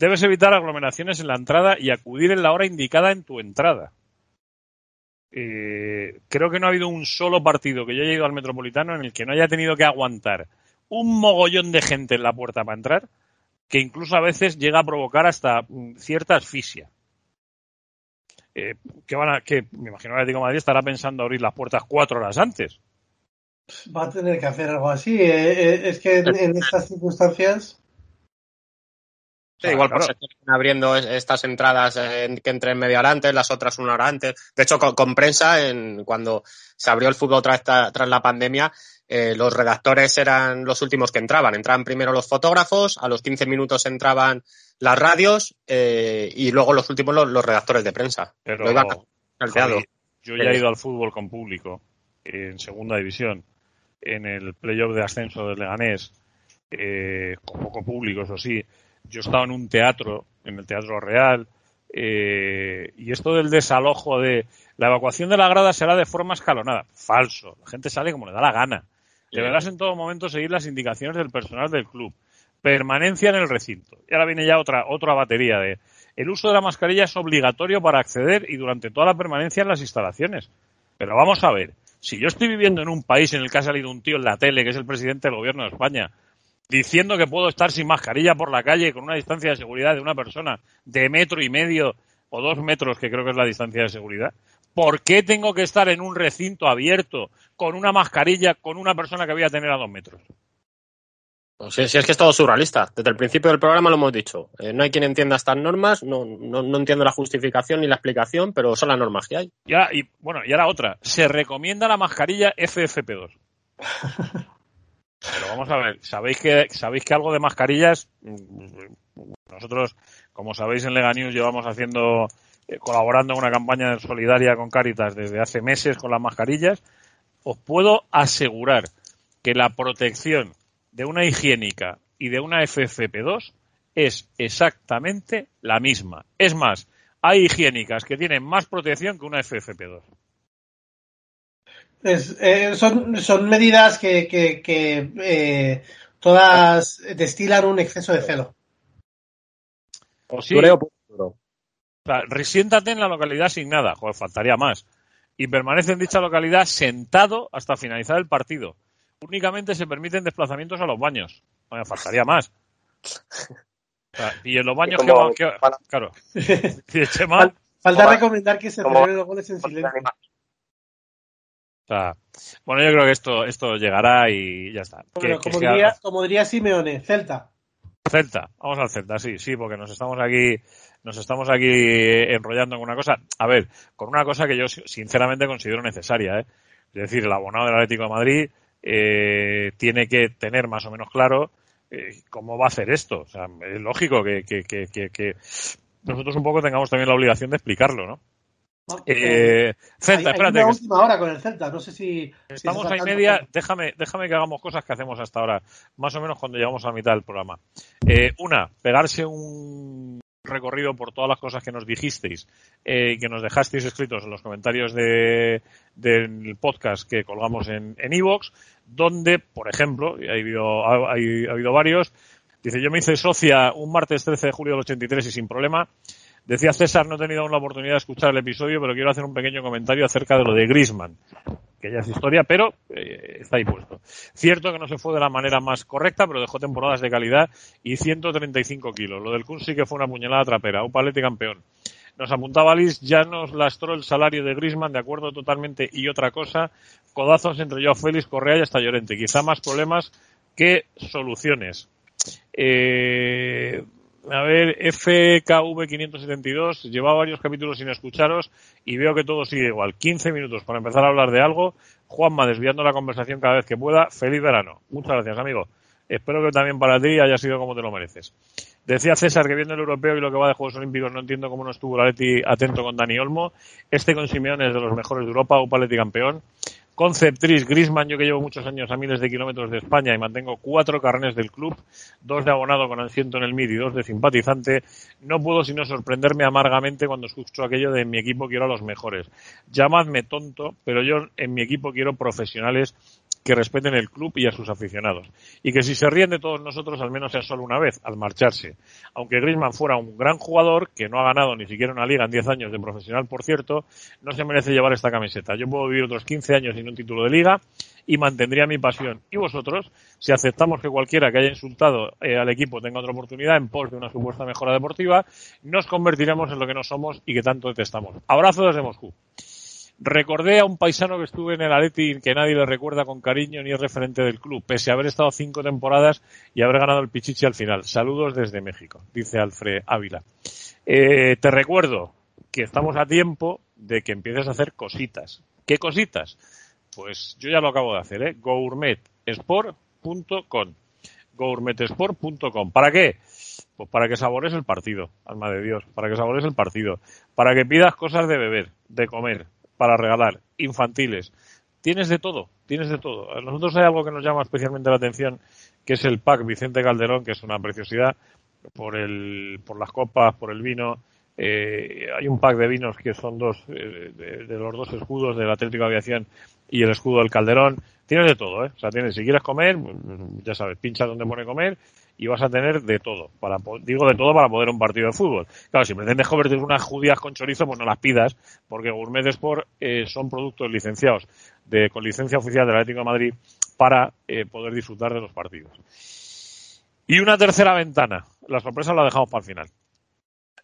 Speaker 1: Debes evitar aglomeraciones en la entrada y acudir en la hora indicada en tu entrada. Eh, creo que no ha habido un solo partido que yo haya ido al Metropolitano en el que no haya tenido que aguantar un mogollón de gente en la puerta para entrar, que incluso a veces llega a provocar hasta mm, cierta asfixia. Eh, que a, que me imagino que el Atlético Madrid estará pensando abrir las puertas cuatro horas antes.
Speaker 2: Va a tener que hacer algo así. eh, es que en estas circunstancias.
Speaker 4: Sí,
Speaker 1: Ah,
Speaker 4: igual
Speaker 1: claro.
Speaker 4: por se están abriendo es- estas entradas eh, que entren media hora antes, las otras una hora antes. De hecho, con, con prensa, en, cuando se abrió el fútbol tras, la pandemia, eh, los redactores eran los últimos que entraban. Entraban primero los fotógrafos, a los 15 minutos entraban las radios eh, y luego los últimos los, los redactores de prensa.
Speaker 1: Pero
Speaker 4: Lo iban salteado.
Speaker 1: Javi, yo ya he ido al fútbol con público en segunda división, en el playoff de ascenso del Leganés, eh, con poco público, eso sí. Yo he estado en un teatro, en el Teatro Real, eh, y esto del desalojo de la evacuación de la grada será de forma escalonada. Falso. La gente sale como le da la gana. Deberás en todo momento seguir las indicaciones del personal del club. Permanencia en el recinto. Y ahora viene ya otra, otra batería de el uso de la mascarilla es obligatorio para acceder y durante toda la permanencia en las instalaciones. Pero vamos a ver, si yo estoy viviendo en un país en el que ha salido un tío en la tele, que es el presidente del gobierno de España, diciendo que puedo estar sin mascarilla por la calle con una distancia de seguridad de una persona de metro y medio o dos metros, que creo que es la distancia de seguridad, ¿por qué tengo que estar en un recinto abierto con una mascarilla con una persona que voy a tener a dos metros?
Speaker 4: Pues si, es que es todo surrealista. Desde el principio del programa lo hemos dicho. Eh, no hay quien entienda estas normas, no, no, entiendo la justificación ni la explicación, pero son las normas que hay.
Speaker 1: Ya, y bueno, y ahora otra. Se recomienda la mascarilla FFP2. [laughs] pero vamos a ver, ¿sabéis que, sabéis que algo de mascarillas, nosotros, como sabéis en Lega News, llevamos haciendo, eh, colaborando en una campaña solidaria con Caritas desde hace meses con las mascarillas, os puedo asegurar que la protección de una higiénica y de una FFP2 es exactamente la misma. Es más, hay higiénicas que tienen más protección que una FFP2.
Speaker 2: Eh, son, medidas que, eh, todas destilan un exceso de celo.
Speaker 1: O sí, o sea, resiéntate en la localidad asignada, joder, faltaría más. Y permanece en dicha localidad sentado hasta finalizar el partido únicamente se permiten desplazamientos a los baños. me faltaría más. y en los baños que, claro. [laughs]
Speaker 2: Falta recomendar que se celebren los goles en silencio.
Speaker 1: Bueno, yo creo que esto, esto llegará y ya está.
Speaker 2: como, diría, como, diría, Simeone, Celta.
Speaker 1: Celta, vamos al Celta, sí, sí, porque nos estamos aquí, nos estamos aquí enrollando en una cosa. A ver, con una cosa que yo sinceramente considero necesaria, ¿eh? Es decir, el abonado del Atlético de Madrid eh, tiene que tener más o menos claro eh, cómo va a hacer esto. O sea, es lógico que, que, que, nosotros un poco tengamos también la obligación de explicarlo, ¿no?
Speaker 2: Eh, Celta, espérate. última hora con el Celta, no sé si.
Speaker 1: Estamos ahí media, déjame, déjame que hagamos cosas que hacemos hasta ahora, más o menos cuando llegamos a la mitad del programa. Eh, una, pegarse un recorrido por todas las cosas que nos dijisteis eh, y que nos dejasteis escritos en los comentarios de, del podcast que colgamos en Evox, donde, por ejemplo, y ha habido, ha, habido varios, dice, yo me hice socia un martes 13 de julio del 83 y sin problema. Decía César, no he tenido aún la oportunidad de escuchar el episodio, pero quiero hacer un pequeño comentario acerca de lo de Grisman que ya es historia, pero eh, está ahí puesto. Cierto que no se fue de la manera más correcta, pero dejó temporadas de calidad y 135 kilos. Lo del Kun sí que fue una puñalada trapera, un palete campeón. Nos apuntaba Liz, ya nos lastró el salario de Grisman, de acuerdo totalmente, y otra cosa, codazos entre yo, Félix, Correa y hasta Llorente. Quizá más problemas que soluciones. Eh, a ver, FKV572, llevaba varios capítulos sin escucharos y veo que todo sigue igual. 15 minutos para empezar a hablar de algo. Juanma, desviando la conversación cada vez que pueda. Feliz verano. Muchas gracias, amigo. Espero que también para ti haya sido como te lo mereces. Decía César que viendo el europeo y lo que va de Juegos Olímpicos no entiendo cómo no estuvo Leti atento con Dani Olmo. Este con Simeone es de los mejores de Europa, Upaleti campeón. Conceptriz Grisman, yo que llevo muchos años a miles de kilómetros de España y mantengo cuatro carnes del club, dos de abonado con asiento en el MID y dos de simpatizante, no puedo sino sorprenderme amargamente cuando escucho aquello de mi equipo quiero a los mejores. Llamadme tonto, pero yo en mi equipo quiero profesionales que respeten el club y a sus aficionados. Y que si se ríen de todos nosotros, al menos sea solo una vez, al marcharse. Aunque Griezmann fuera un gran jugador, que no ha ganado ni siquiera una liga en 10 años de profesional, por cierto, no se merece llevar esta camiseta. Yo puedo vivir otros 15 años sin un título de liga y mantendría mi pasión. Y vosotros, si aceptamos que cualquiera que haya insultado eh, al equipo tenga otra oportunidad en pos de una supuesta mejora deportiva, nos convertiremos en lo que no somos y que tanto detestamos. Abrazo desde Moscú. Recordé a un paisano que estuve en el Atleti que nadie le recuerda con cariño ni es referente del club, pese a haber estado cinco temporadas y haber ganado el Pichichi al final. Saludos desde México, dice Alfred Ávila. Eh, te recuerdo que estamos a tiempo de que empieces a hacer cositas. ¿Qué cositas? Pues yo ya lo acabo de hacer, ¿eh? gourmetsport.com. Gourmetsport.com. ¿Para qué? Pues para que sabores el partido, alma de Dios, para que sabores el partido, para que pidas cosas de beber, de comer, para regalar, infantiles. Tienes de todo, tienes de todo. A nosotros hay algo que nos llama especialmente la atención, que es el pack Vicente Calderón, que es una preciosidad por, el, por las copas, por el vino. Eh, hay un pack de vinos que son dos, eh, de, los dos escudos del Atlético de Aviación y el escudo del Calderón. Tienes de todo, ¿eh? O sea, tienes, si quieres comer, ya sabes, pincha donde pone comer y vas a tener de todo. Para, digo de todo para poder un partido de fútbol. Claro, si pretendes convertir unas judías con chorizo, pues no las pidas, porque Gourmet Sport eh, son productos licenciados de, con licencia oficial del Atlético de Madrid para eh, poder disfrutar de los partidos. Y una tercera ventana. La sorpresa la dejamos para el final.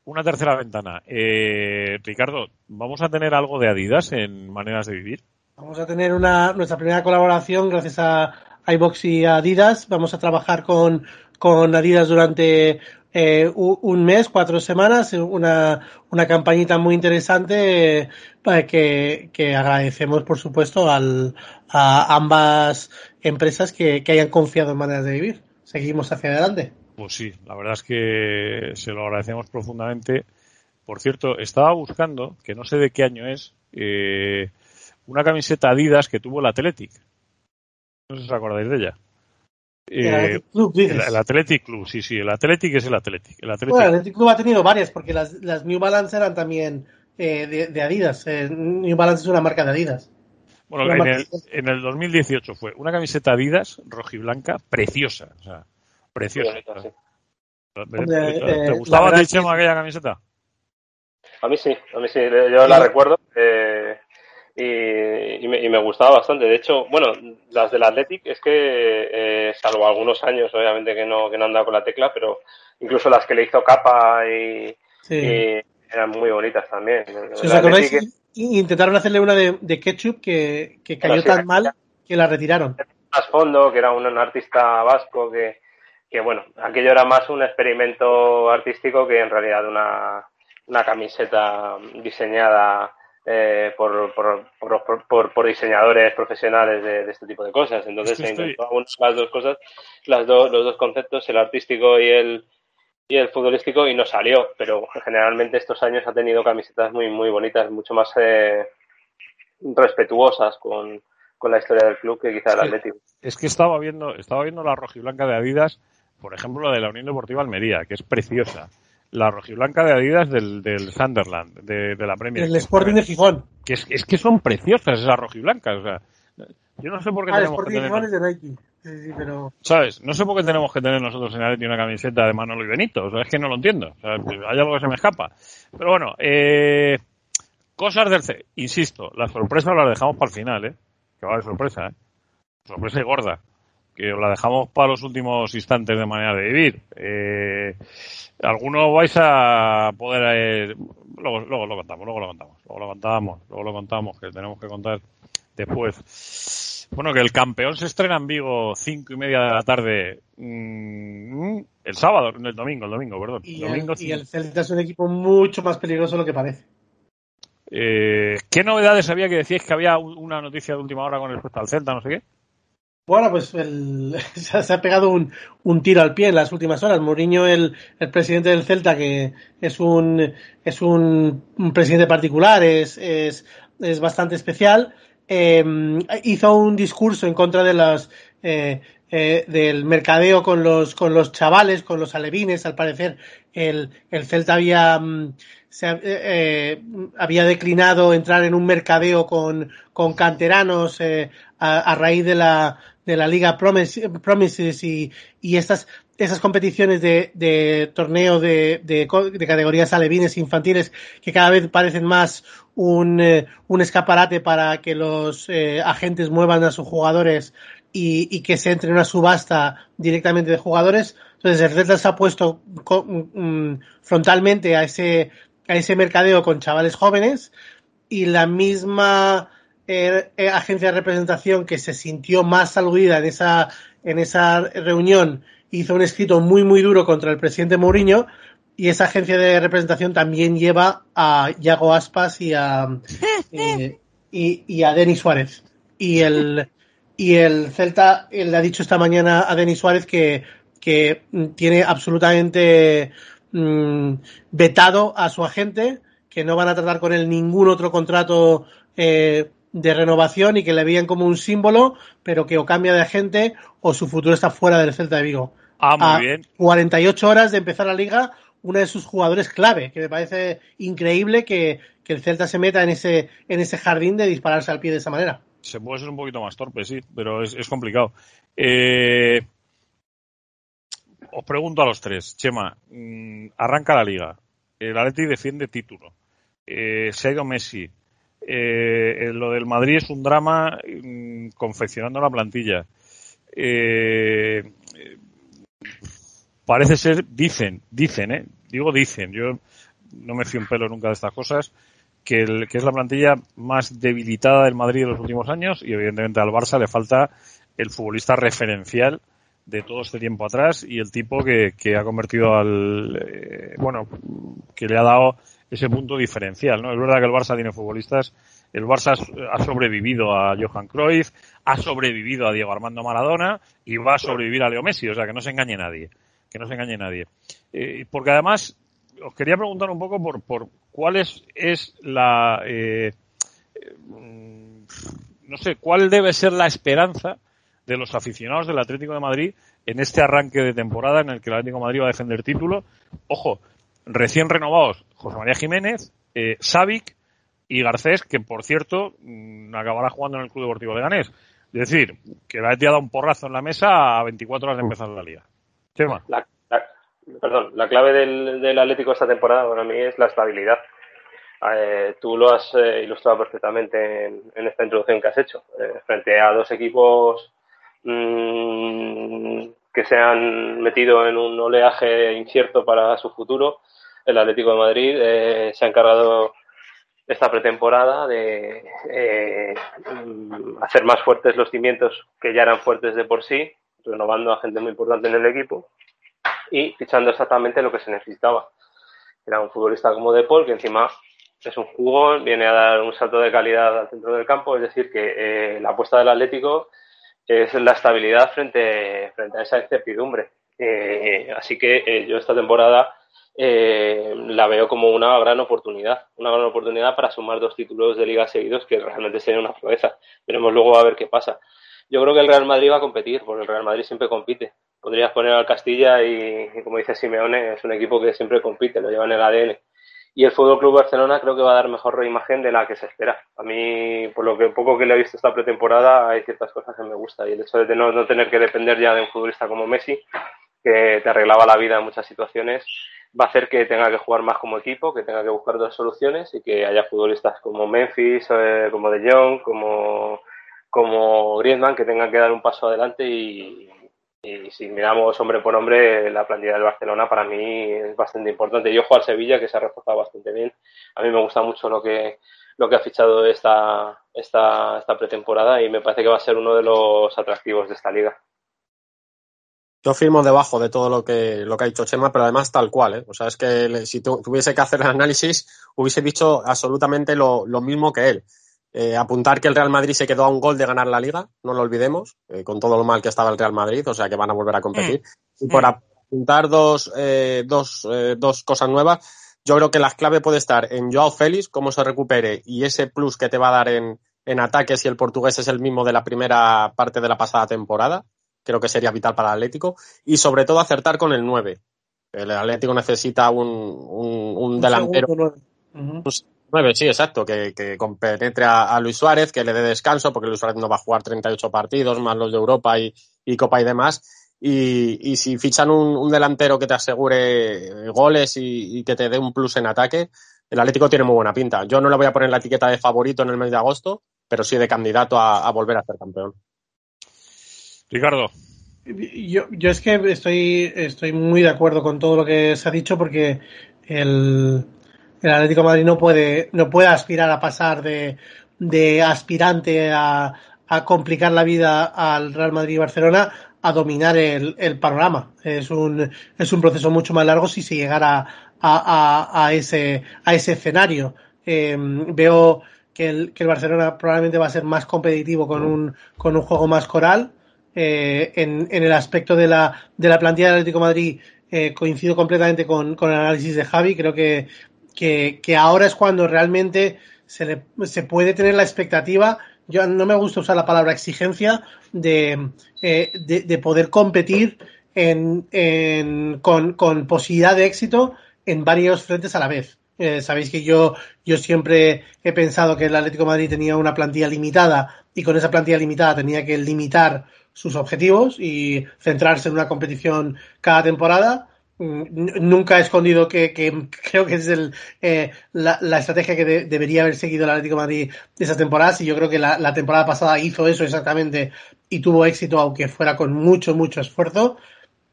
Speaker 1: Una tercera ventana. Eh, Ricardo, ¿vamos a tener algo de Adidas en maneras de vivir?
Speaker 2: Vamos a tener una, nuestra primera colaboración gracias a iBox y Adidas. Vamos a trabajar con, con Adidas durante eh, un mes, cuatro semanas, una, una campañita muy interesante eh, que, que, agradecemos, por supuesto, al, a ambas empresas que, que hayan confiado en maneras de vivir. Seguimos hacia adelante.
Speaker 1: Pues sí, la verdad es que se lo agradecemos profundamente. Por cierto, estaba buscando, que no sé de qué año es, eh, una camiseta Adidas que tuvo el Athletic. No sé si os acordáis de ella.
Speaker 2: Eh, el,
Speaker 1: Athletic Club, sí, sí, el Athletic es el Athletic.
Speaker 2: El Athletic, el Athletic Club ha tenido varias, porque las, las New Balance eran también eh, de, de, Adidas. Eh, New Balance es una marca de Adidas.
Speaker 1: Bueno, en el, en el, 2018 fue una camiseta Adidas rojiblanca preciosa, o sea, preciosa. Sí. ¿Te, gustaba de Chema aquella camiseta?
Speaker 3: A mí sí, a mí sí, yo la recuerdo. Eh, y, me, y, me, gustaba bastante. De hecho, bueno, las del Athletic es que, eh, salvo algunos años, obviamente, que no, que no han dado con la tecla, pero incluso las que le hizo capa y, y eran muy bonitas también.
Speaker 2: ¿Os acordáis? Que... Intentaron hacerle una de, de ketchup que, que cayó tan mal que la retiraron.
Speaker 3: Más fondo, que era un, un artista vasco que, que, bueno, aquello era más un experimento artístico que en realidad una, una camiseta diseñada eh, por, por, por, por, diseñadores profesionales de, de, este tipo de cosas. Entonces se intentó las dos cosas, las dos, los dos conceptos, el artístico y el, y el futbolístico, y no salió. Pero generalmente estos años ha tenido camisetas muy, muy bonitas, mucho más eh, respetuosas con, con la historia del club que quizá el Atlético.
Speaker 1: Es que estaba viendo, estaba viendo la rojiblanca de Adidas, por ejemplo, la de la Unión Deportiva Almería, que es preciosa la rojiblanca de Adidas del, del Sunderland, de, de la Premier.
Speaker 2: El Sporting de Gijón.
Speaker 1: Que es, es que son preciosas esas rojiblancas, o sea, yo no sé por qué
Speaker 2: ah,
Speaker 1: tenemos
Speaker 2: que tener... de Nike. Sí, sí, pero...
Speaker 1: ¿Sabes? No sé por qué tenemos que tener nosotros en Atleti una camiseta de Manolo y Benito. O sea, es que no lo entiendo. O sea, hay algo que se me escapa. Pero bueno, eh, cosas del C. Insisto, la sorpresa la dejamos para el final, ¿eh? Que va de sorpresa, ¿eh? Sorpresa y gorda. Que la dejamos para los últimos instantes de manera de vivir. Eh, algunos vais a poder eh, luego, luego lo contamos luego lo contamos luego lo contamos luego lo contamos que tenemos que contar después bueno que el campeón se estrena en Vigo cinco y media de la tarde mmm, el sábado el domingo el domingo perdón
Speaker 2: y,
Speaker 1: domingo,
Speaker 2: el, y el Celta es un equipo mucho más peligroso de lo que parece
Speaker 1: eh, ¿Qué novedades había que decíais que había una noticia de última hora con respecto al Celta, no sé qué?
Speaker 2: Bueno, pues el, [laughs] se ha pegado un, tiro al pie en las últimas horas. Mourinho, el, el, presidente del Celta, que es un, es un, presidente particular, es, es, bastante especial, eh, hizo un discurso en contra de las, eh, eh, del mercadeo con los, con los chavales, con los alevines. Al parecer, el, el Celta había, se, eh, había declinado entrar en un mercadeo con, con canteranos a, a, raíz de la, de la Liga Promises, y, y estas, esas competiciones de, de torneo de, de, de, categorías alevines infantiles que cada vez parecen más un, eh, un escaparate para que los eh, agentes muevan a sus jugadores y, y, que se entre en una subasta directamente de jugadores. Entonces el Celta se ha puesto um, frontalmente a ese, a ese mercadeo con chavales jóvenes y la misma eh, eh, agencia de representación que se sintió más aludida en esa, en esa reunión hizo un escrito muy muy duro contra el presidente Mourinho y esa agencia de representación también lleva a Yago Aspas y a [laughs] eh, y, y, a Denis Suárez. Y el y el Celta le ha dicho esta mañana a Denis Suárez que que tiene absolutamente mmm, vetado a su agente que no van a tratar con él ningún otro contrato eh, de renovación y que le veían como un símbolo, pero que o cambia de agente o su futuro está fuera del Celta de Vigo.
Speaker 1: Ah, muy a bien.
Speaker 2: 48 horas de empezar la liga, uno de sus jugadores clave, que me parece increíble que, que el Celta se meta en ese, en ese jardín de dispararse al pie de esa manera.
Speaker 1: Se puede ser un poquito más torpe, sí, pero es, es complicado. Eh, os pregunto a los tres. Chema, mm, arranca la liga. El Atleti defiende título. Eh, se ha ido Messi. Eh, lo del Madrid es un drama mm, confeccionando la plantilla. Eh, parece ser, dicen, dicen, ¿eh? digo dicen, yo no me fío un pelo nunca de estas cosas, que, el, que es la plantilla más debilitada del Madrid de los últimos años y evidentemente al Barça le falta el futbolista referencial de todo este tiempo atrás y el tipo que, que ha convertido al, eh, bueno, que le ha dado ese punto diferencial, ¿no? Es verdad que el Barça tiene futbolistas, el Barça ha sobrevivido a Johan Cruyff, ha sobrevivido a Diego Armando Maradona y va a sobrevivir a Leo Messi, o sea que no se engañe nadie, que no se engañe nadie. Eh, porque además os quería preguntar un poco por, por cuál es, es la, eh, mm, no sé, cuál debe ser la esperanza de los aficionados del Atlético de Madrid en este arranque de temporada en el que el Atlético de Madrid va a defender título. Ojo, recién renovados José María Jiménez, eh, y Garcés, que por cierto mm, acabará jugando en el Club Deportivo de Ganés. Es decir, que la ha dado un porrazo en la mesa a 24 horas de empezar la liga. Chema
Speaker 3: perdón, la clave del, del, Atlético esta temporada para mí es la estabilidad. Eh, tú lo has eh, ilustrado perfectamente en, esta introducción que has hecho. Eh, frente a dos equipos mmm, que se han metido en un oleaje incierto para su futuro, el Atlético de Madrid se ha encargado esta pretemporada de mm, hacer más fuertes los cimientos que ya eran fuertes de por sí, renovando a gente muy importante en el equipo y fichando exactamente lo que se necesitaba. Era un futbolista como De Paul, que encima es un jugón, viene a dar un salto de calidad al centro del campo, es decir, que eh, la apuesta del Atlético es la estabilidad frente, frente a esa incertidumbre. Eh, así que eh, yo esta temporada la veo como una gran oportunidad, una gran oportunidad para sumar dos títulos de liga seguidos que realmente sería una proeza. Veremos luego a ver qué pasa. Yo creo que el Real Madrid va a competir, porque el Real Madrid siempre compite podrías poner al Castilla y, como dice Simeone, es un equipo que siempre compite, lo lleva en el ADN. Y el Fútbol Club Barcelona creo que va a dar mejor imagen de la que se espera. A mí, por lo que poco que le he visto esta pretemporada, hay ciertas cosas que me gustan. Y el hecho de no, no tener que depender ya de un futbolista como Messi, que te arreglaba la vida en muchas situaciones, va a hacer que tenga que jugar más como equipo, que tenga que buscar dos soluciones y que haya futbolistas como Memphis, eh, como De Jong, como, como Griezmann, que tengan que dar un paso adelante y, si miramos hombre por hombre, la plantilla del Barcelona para mí es bastante importante. Yo juego al Sevilla, que se ha reforzado bastante bien. A mí me gusta mucho lo que, lo que ha fichado esta, esta, esta pretemporada y me parece que va a ser uno de los atractivos de esta liga.
Speaker 4: Yo firmo debajo de todo lo que, lo que ha dicho Chema, pero además tal cual. ¿eh? O sea, es que si tuviese que hacer el análisis, hubiese dicho absolutamente lo, lo mismo que él. Eh, apuntar que el Real Madrid se quedó a un gol de ganar la liga, no lo olvidemos, eh, con todo lo mal que estaba el Real Madrid, o sea que van a volver a competir. Mm. Y por mm. apuntar dos, eh, dos, dos cosas nuevas, yo creo que la clave puede estar en Joao Félix, cómo se recupere y ese plus que te va a dar en, en ataque si el portugués es el mismo de la primera parte de la pasada temporada. Creo que sería vital para el Atlético. Y sobre todo acertar con el 9. El Atlético necesita un, un, delantero. Nueve, sí, exacto, que, que compenetre a, Luis Suárez, que le dé descanso, porque Luis Suárez no va a jugar 38 partidos, más los de Europa y, y Copa y demás. Y, y si fichan un, un, delantero que te asegure goles y, y, que te dé un plus en ataque, el Atlético tiene muy buena pinta. Yo no le voy a poner la etiqueta de favorito en el mes de agosto, pero sí de candidato a, a volver a ser campeón.
Speaker 1: Ricardo.
Speaker 2: Yo, yo es que estoy, estoy muy de acuerdo con todo lo que se ha dicho porque el, el Atlético de Madrid no puede, no puede aspirar a pasar de, de aspirante a, a, complicar la vida al Real Madrid y Barcelona a dominar el, el, panorama. Es un, es un proceso mucho más largo si se llegara a, a, a ese, a ese escenario. Eh, veo que el, que el Barcelona probablemente va a ser más competitivo con un, con un juego más coral. Eh, en, el aspecto de la, de la plantilla del Atlético Madrid eh, coincido completamente con, con, el análisis de Javi. Creo que que, ahora es cuando realmente se, le, se puede tener la expectativa yo no me gusta usar la palabra exigencia de, eh, de, de, poder competir en, en, con, con, posibilidad de éxito en varios frentes a la vez. Eh, sabéis que yo, yo siempre he pensado que el Atlético Madrid tenía una plantilla limitada y con esa plantilla limitada tenía que limitar sus objetivos y centrarse en una competición cada temporada. Mm, nunca he escondido que, [laughs] creo que es el, eh, la, estrategia que debería haber seguido el Atlético de Madrid esas temporadas y yo creo que la, temporada pasada hizo eso exactamente y tuvo éxito aunque fuera con mucho, mucho esfuerzo.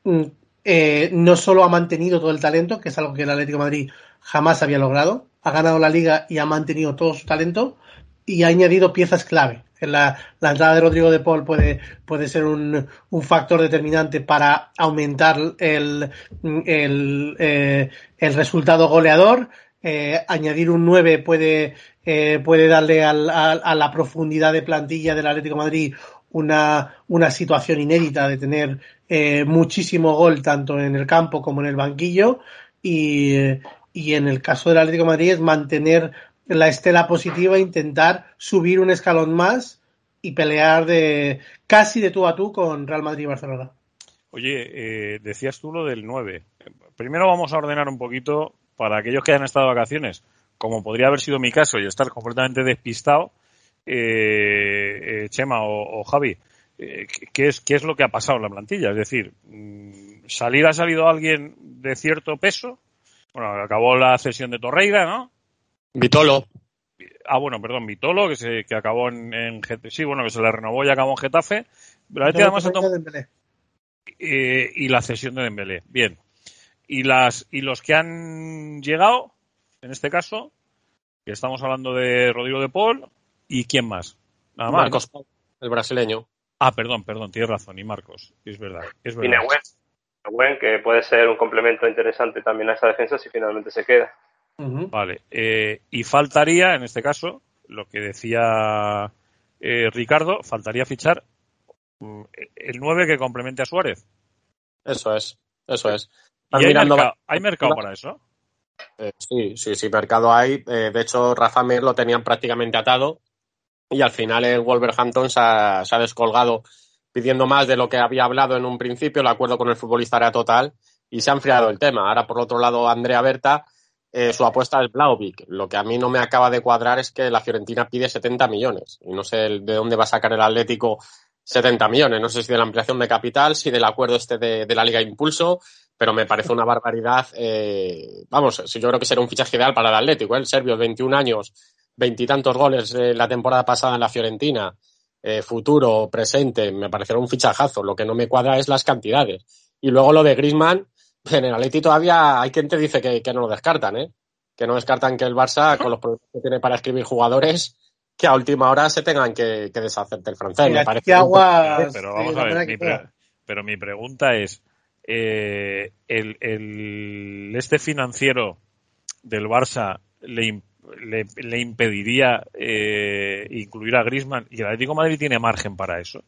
Speaker 2: Mm, eh, no solo ha mantenido todo el talento, que es algo que el Atlético Madrid jamás había logrado, ha ganado la liga y ha mantenido todo su talento y ha añadido piezas clave. La, entrada de Rodrigo de Paul puede, puede ser un, un factor determinante para aumentar el, el, eh, el resultado goleador. Eh, añadir un 9 puede, eh, puede darle al, a, la profundidad de plantilla del Atlético Madrid una, una situación inédita de tener muchísimo gol tanto en el campo como en el banquillo y, y en el caso del Atlético Madrid es mantener la estela positiva, intentar subir un escalón más y pelear de casi de tú a tú con Real Madrid y Barcelona.
Speaker 1: Oye, eh, decías tú lo del 9. Primero vamos a ordenar un poquito para aquellos que hayan estado de vacaciones, como podría haber sido mi caso y estar completamente despistado, eh, eh Chema o, Javi, eh, ¿qué, es, ¿qué es lo que ha pasado en la plantilla? Es decir, mm, salir ha salido alguien de cierto peso, bueno, acabó la cesión de Torreira, ¿no?
Speaker 4: Vitolo.
Speaker 1: Ah, bueno, perdón, Vitolo, que se que acabó en, en Sí, bueno, que se le renovó y acabó en Getafe. Pero además eh, y la cesión de Dembélé. Bien. Y las y los que han llegado, en este caso, que estamos hablando de Rodrigo de Paul y quién más.
Speaker 4: Nada más. Marcos, el brasileño.
Speaker 1: Ah, perdón, perdón, tienes razón, y Marcos, es verdad. Es verdad.
Speaker 3: Y que puede ser un complemento interesante también a esa defensa si finalmente se queda.
Speaker 1: Vale. Eh, y faltaría, en este caso, lo que decía eh, Ricardo, faltaría fichar mm, el 9 que complemente a Suárez.
Speaker 4: Eso es, eso es.
Speaker 1: ¿Y hay, mercado, hay mercado para eso?
Speaker 4: Eh, sí, sí, sí, mercado hay. de hecho, Rafa Mir lo tenían prácticamente atado y al final el Wolverhampton se ha, se ha, descolgado pidiendo más de lo que había hablado en un principio. El acuerdo con el futbolista era total y se ha enfriado el tema. Ahora, por otro lado, Andrea Berta eh, su apuesta es Blauvik. Lo que a mí no me acaba de cuadrar es que la Fiorentina pide 70 millones. Y no sé de dónde va a sacar el Atlético 70 millones. No sé si de la ampliación de capital, si del acuerdo este de, la Liga Impulso, pero me parece una barbaridad. Eh, vamos, yo creo que será un fichaje ideal para el Atlético. ¿eh? El serbio, 21 años, veintitantos goles la temporada pasada en la Fiorentina, futuro, presente, me parecerá un fichajazo. Lo que no me cuadra es las cantidades. Y luego lo de Grisman, en el Atleti todavía hay quien te dice que, no lo descartan, ¿eh? Que no descartan que el Barça, con los problemas que tiene para escribir jugadores, que a última hora se tengan que, deshacer del francés. me parece
Speaker 1: pero vamos a ver, mi pero mi pregunta es, eh, el, este financiero del Barça le, le, impediría eh, incluir a Griezmann y el Atlético Madrid tiene margen para eso.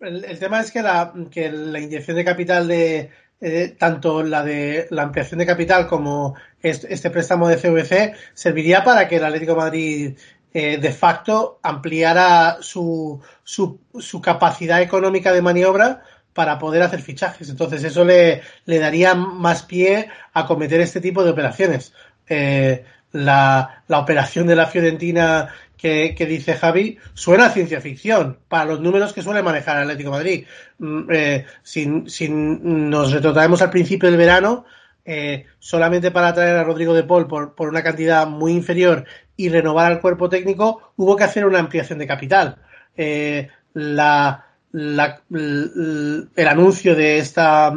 Speaker 2: El, tema es que la, que la inyección de capital de, eh, tanto la de la ampliación de capital como este, préstamo de CVC serviría para que el Atlético Madrid eh, de facto ampliara su, su, su, capacidad económica de maniobra para poder hacer fichajes. Entonces eso le, le daría más pie a cometer este tipo de operaciones. Eh, la, la operación de la Fiorentina que, dice Javi suena ciencia ficción para los números que suele manejar Atlético Madrid. Mm, eh, si, nos retrotraemos al principio del verano, eh, solamente para traer a Rodrigo de Paul por, por, una cantidad muy inferior y renovar al cuerpo técnico, hubo que hacer una ampliación de capital. Eh, la, la, el anuncio de esta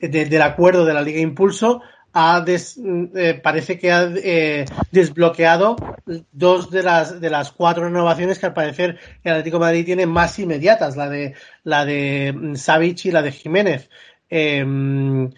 Speaker 2: del acuerdo de la Liga Impulso ha eh, parece que ha eh, desbloqueado dos de las de las cuatro renovaciones que al parecer el Atlético Madrid tiene más inmediatas, la de la de mm, Savic y la de Jiménez. Em,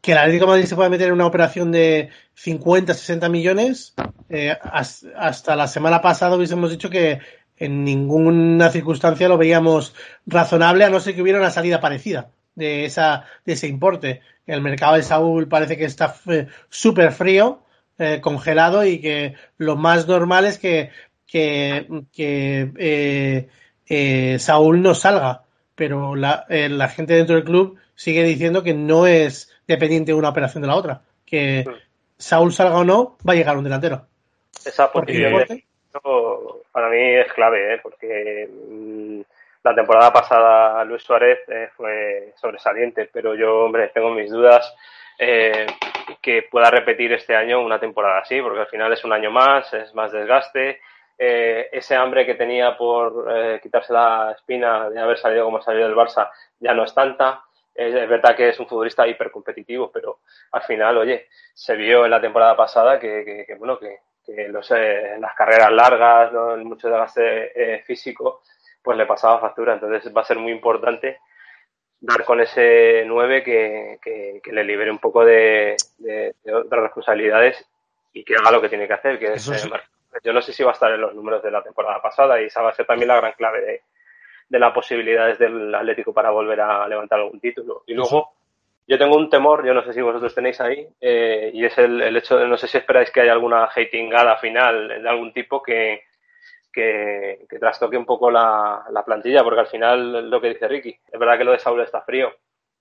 Speaker 2: que el Atlético Madrid se pueda meter en una operación de 50, 60 millones, eh, hasta la semana pasada hubiésemos dicho que en ninguna circunstancia lo veíamos razonable, a no ser que hubiera una salida parecida de, esa, de ese importe. El mercado de Saúl parece que está eh, súper frío, eh, congelado y que lo más normal es que, que, que eh, Saúl no salga. Pero la, la gente dentro del club sigue diciendo que no es dependiente de una operación de la otra. Que Saúl salga o no, va a llegar un delantero.
Speaker 3: Esa para mí es clave, porque mm, la temporada pasada Luis Suárez eh, fue sobresaliente, pero yo, hombre, tengo mis dudas eh, que pueda repetir este año una temporada así, porque al final es un año más, es más desgaste. Eh, ese hambre que tenía por quitarse la espina de haber salido como salido del Barça ya no es tanta. Es, verdad que es un futbolista hipercompetitivo, pero al final, oye, se vio en la temporada pasada que, bueno, que, los, las carreras largas, ¿no? mucho desgaste físico, pues le pasaba factura. Entonces va a ser muy importante dar con ese 9 que, que, le libere un poco de, de, otras responsabilidades y que haga lo que tiene que hacer, que es, eh, yo no sé si va a estar en los números de la temporada pasada y esa va a ser también la gran clave de, de las posibilidades del Atlético para volver a levantar algún título. Y luego, yo tengo un temor, yo no sé si vosotros tenéis ahí, eh, y es el, el, hecho de, no sé si esperáis que haya alguna hatingada final de algún tipo que, que, trastoque un poco la, plantilla, porque al final lo que dice Ricky, es verdad que lo de Saulo está frío,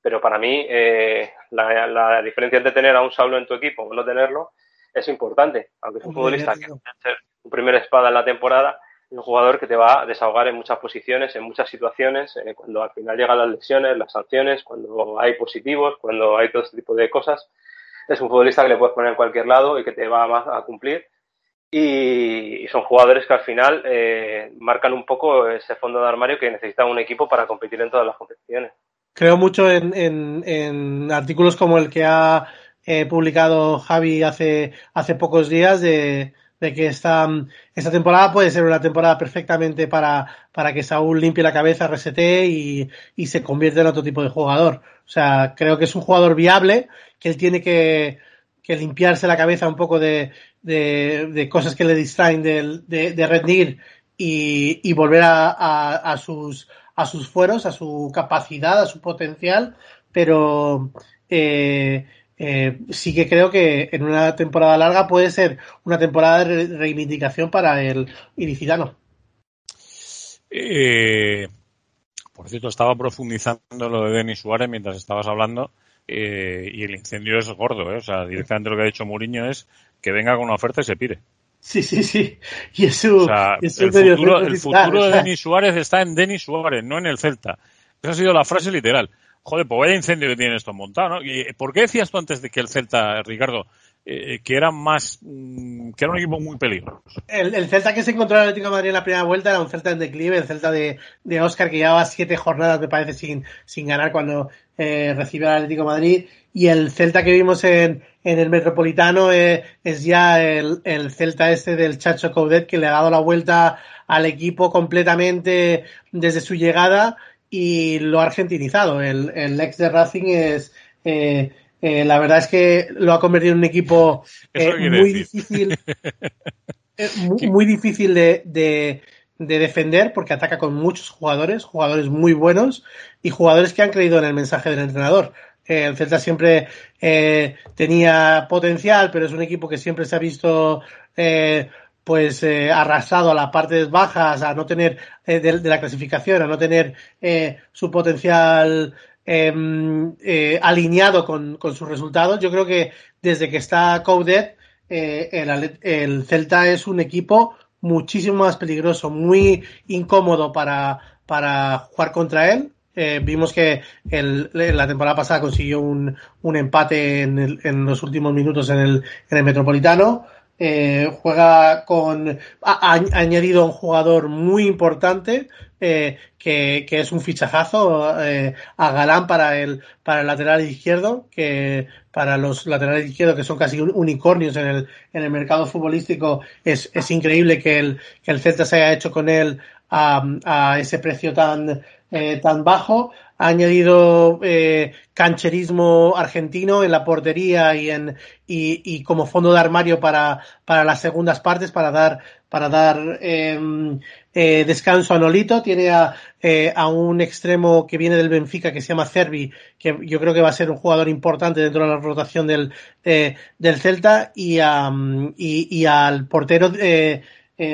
Speaker 3: pero para mí eh, la, diferencia entre tener a un Saulo en tu equipo o no tenerlo es importante, aunque es un futbolista que ser un primer espada en la temporada, es un jugador que te va a desahogar en muchas posiciones, en muchas situaciones, eh, cuando al final llegan las lesiones, las sanciones, cuando hay positivos, cuando hay todo este tipo de cosas. Es un futbolista que le puedes poner en cualquier lado y que te va a cumplir y, son jugadores que al final eh, marcan un poco ese fondo de armario que necesita un equipo para competir en todas las competiciones.
Speaker 2: Creo mucho en, en, artículos como el que ha eh, publicado Javi hace, hace pocos días de, de que esta, esta temporada puede ser una temporada perfectamente para, para que Saúl limpie la cabeza, resete y, y se convierta en otro tipo de jugador. O sea, creo que es un jugador viable, que él tiene que, que limpiarse la cabeza un poco de, de, cosas que le distraen de, de, rendir y, y volver a, a, sus, a sus fueros, a su capacidad, a su potencial, pero eh, eh, sí que creo que en una temporada larga puede ser una temporada de reivindicación para el ilicitano.
Speaker 1: Eh, por cierto, estaba profundizando lo de Denis Suárez mientras estabas hablando eh, y el incendio es gordo, ¿eh? o sea, directamente lo que ha dicho Mourinho es que venga con una oferta y se pire.
Speaker 2: Sí, sí, sí. Y eso,
Speaker 1: el, futuro, el futuro, de Denis Suárez está en Denis Suárez, no en el Celta. Esa ha sido la frase literal. Joder, pues vaya incendio que tienen esto montado, ¿no? ¿Y ¿Por qué decías tú antes de que el Celta, Ricardo, eh, que era más mm, que era un equipo muy peligroso.
Speaker 2: El, Celta que se encontró en el Atlético Madrid en la primera vuelta era un Celta en declive, el Celta de, de Oscar que llevaba siete jornadas me parece sin, sin ganar cuando eh, al Atlético Madrid y el Celta que vimos en, en el Metropolitano eh, es ya el, el, Celta este del Chacho Coudet que le ha dado la vuelta al equipo completamente desde su llegada y lo ha argentinizado. El, el ex de Racing es eh, eh, la verdad es que lo ha convertido en un equipo [laughs] eh, [laughs] muy difícil, eh, muy, difícil de, de, defender porque ataca con muchos jugadores, jugadores muy buenos y jugadores que han creído en el mensaje del entrenador. el Celta siempre tenía potencial, pero es un equipo que siempre se ha visto pues arrasado a las partes bajas, a no tener de, la clasificación, a no tener su potencial Em, eh, alineado con, con, sus resultados. Yo creo que desde que está Coudet, eh, el, el, Celta es un equipo muchísimo más peligroso, muy incómodo para, para jugar contra él. Eh, vimos que el, la temporada pasada consiguió un, un empate en, en, los últimos minutos en el, en el Metropolitano. Eh, juega con. Ha, añadido un jugador muy importante eh, que, que, es un fichajazo eh, a Galán para el, para el lateral izquierdo, que para los laterales izquierdos que son casi unicornios en el, en el mercado futbolístico, es, es increíble que el, que el Celta se haya hecho con él a, a ese precio tan, eh, tan bajo ha añadido eh, cancherismo argentino en la portería y en y, y, como fondo de armario para, para las segundas partes para dar para dar em, eh, descanso a Nolito. Tiene a, eh, a, un extremo que viene del Benfica que se llama Cervi que yo creo que va a ser un jugador importante dentro de la rotación del eh, del Celta. Y, a, y, y al portero eh,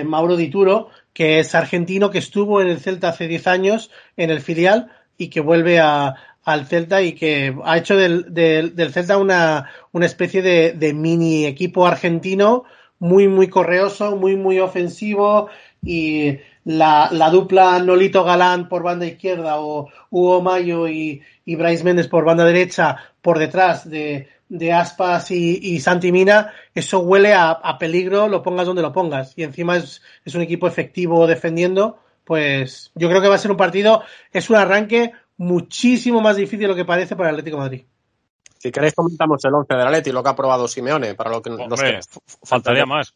Speaker 2: Mauro Dituro que es argentino que estuvo en el Celta hace 10 años en el filial y que vuelve a, al Celta y que ha hecho del, del, del Celta una, una especie de, de, mini equipo argentino muy, muy correoso, muy, muy ofensivo y la, la, dupla Nolito Galán por banda izquierda o Hugo Mayo y, y Bryce Méndez por banda derecha por detrás de, de Aspas y, y, Santi Mina, eso huele a, a, peligro, lo pongas donde lo pongas. Y encima es, es, un equipo efectivo defendiendo, pues yo creo que va a ser un partido, es un arranque muchísimo más difícil de lo que parece para el Atlético de Madrid.
Speaker 4: Si queréis comentamos el 11 del Atleti, lo que ha probado Simeone, para lo que
Speaker 1: Hombre, los que... faltaría más.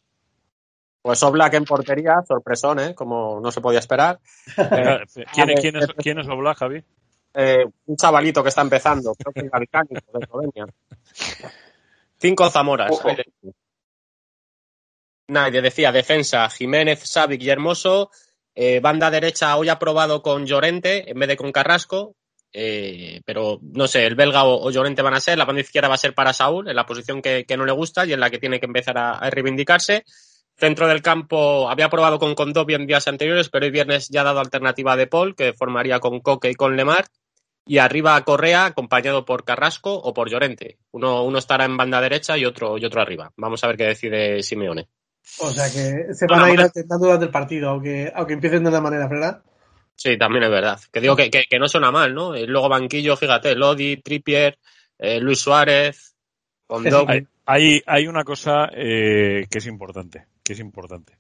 Speaker 4: Pues Oblak en portería, sorpresón, ¿eh? Como no se podía esperar. [laughs]
Speaker 1: ¿Quién, ¿quién, es, ¿Quién es Oblak, Javi?
Speaker 4: Eh, un chavalito que está empezando, creo que es de Eslovenia. Cinco Zamoras. Nadie decía defensa, Jiménez, Savic y Hermoso. Eh, banda derecha hoy ha probado con Llorente en vez de con Carrasco. Eh, pero no sé, el belga o, Llorente van a ser. La banda izquierda va a ser para Saúl, en la posición que, que no le gusta y en la que tiene que empezar a, a reivindicarse. Centro del campo había probado con Condovia en días anteriores, pero hoy viernes ya ha dado alternativa de Paul, que formaría con Coque y con Lemar. Y arriba Correa, acompañado por Carrasco o por Llorente. Uno, uno estará en banda derecha y otro, y otro arriba. Vamos a ver qué decide Simeone.
Speaker 2: O sea que se van no, a ir no, alternando durante el partido, aunque, aunque empiecen de una manera, ¿verdad?
Speaker 4: Sí, también es verdad. Que digo que, que, que no suena mal, ¿no? Y luego banquillo, fíjate, Lodi, Trippier, eh, Luis Suárez,
Speaker 1: hay, hay, hay, una cosa eh, que es importante, que es importante.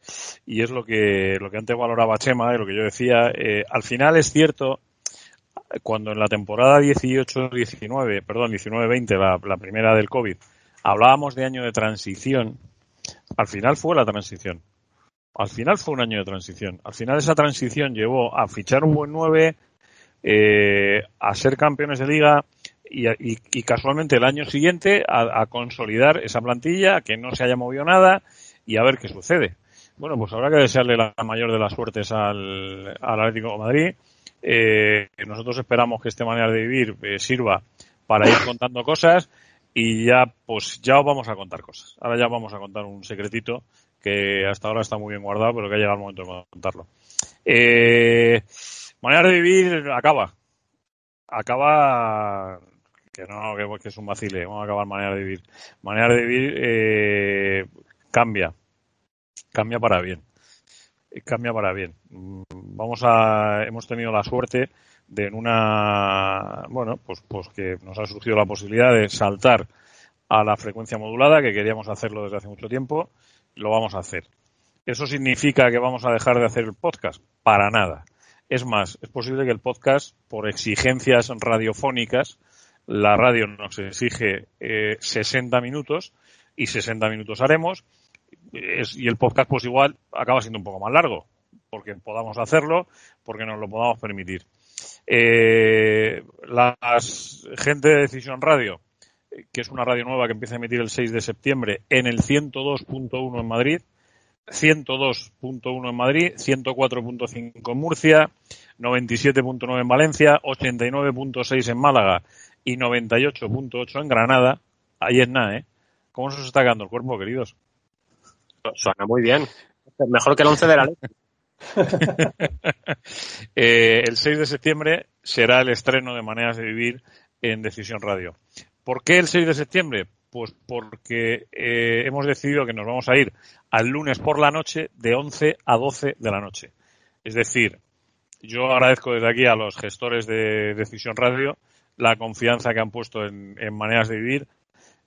Speaker 1: Y es lo que, lo que antes valoraba Chema, y lo que yo decía. Eh, al final es cierto, cuando en la temporada 18-19, perdón, 19-20, la, la primera del COVID, hablábamos de año de transición, al final fue la transición. Al final fue un año de transición. Al final esa transición llevó a fichar un buen 9, eh, a ser campeones de liga y, y, casualmente el año siguiente a, consolidar esa plantilla, que no se haya movido nada y a ver qué sucede. Bueno, pues habrá que desearle la mayor de las suertes al, Atlético Madrid. Eh, nosotros esperamos que esta manera de vivir eh, sirva para ir contando cosas y ya pues ya os vamos a contar cosas. Ahora ya vamos a contar un secretito que hasta ahora está muy bien guardado, pero que ha llegado el momento de contarlo. Eh, manera de vivir acaba. Acaba que no, que, que, es un vacile, vamos a acabar manera de vivir. Manera de vivir eh, cambia, cambia para bien, cambia para bien. Vamos a, hemos tenido la suerte de en una, bueno, pues, pues que nos ha surgido la posibilidad de saltar a la frecuencia modulada, que queríamos hacerlo desde hace mucho tiempo, lo vamos a hacer. ¿Eso significa que vamos a dejar de hacer el podcast? Para nada. Es más, es posible que el podcast, por exigencias radiofónicas, la radio nos exige eh, 60 minutos y 60 minutos haremos. Es, y el podcast, pues igual, acaba siendo un poco más largo, porque podamos hacerlo, porque nos lo podamos permitir. Eh, las gente de Decisión Radio, que es una radio nueva que empieza a emitir el 6 de septiembre en el 102.1 en Madrid, 102.1 en Madrid, 104.5 en Murcia, 97.9 en Valencia, 89.6 en Málaga y 98.8 en Granada. Ahí es nada, ¿eh? ¿Cómo se os está quedando el cuerpo, queridos?
Speaker 4: Suena muy bien. Mejor que el 11 de la ley. [laughs]
Speaker 1: eh, el 6 de septiembre será el estreno de Maneras de Vivir en Decisión Radio. ¿Por qué el 6 de septiembre? Pues porque eh, hemos decidido que nos vamos a ir al lunes por la noche de 11 a 12 de la noche. Es decir, yo agradezco desde aquí a los gestores de Decisión Radio la confianza que han puesto en, en maneras de vivir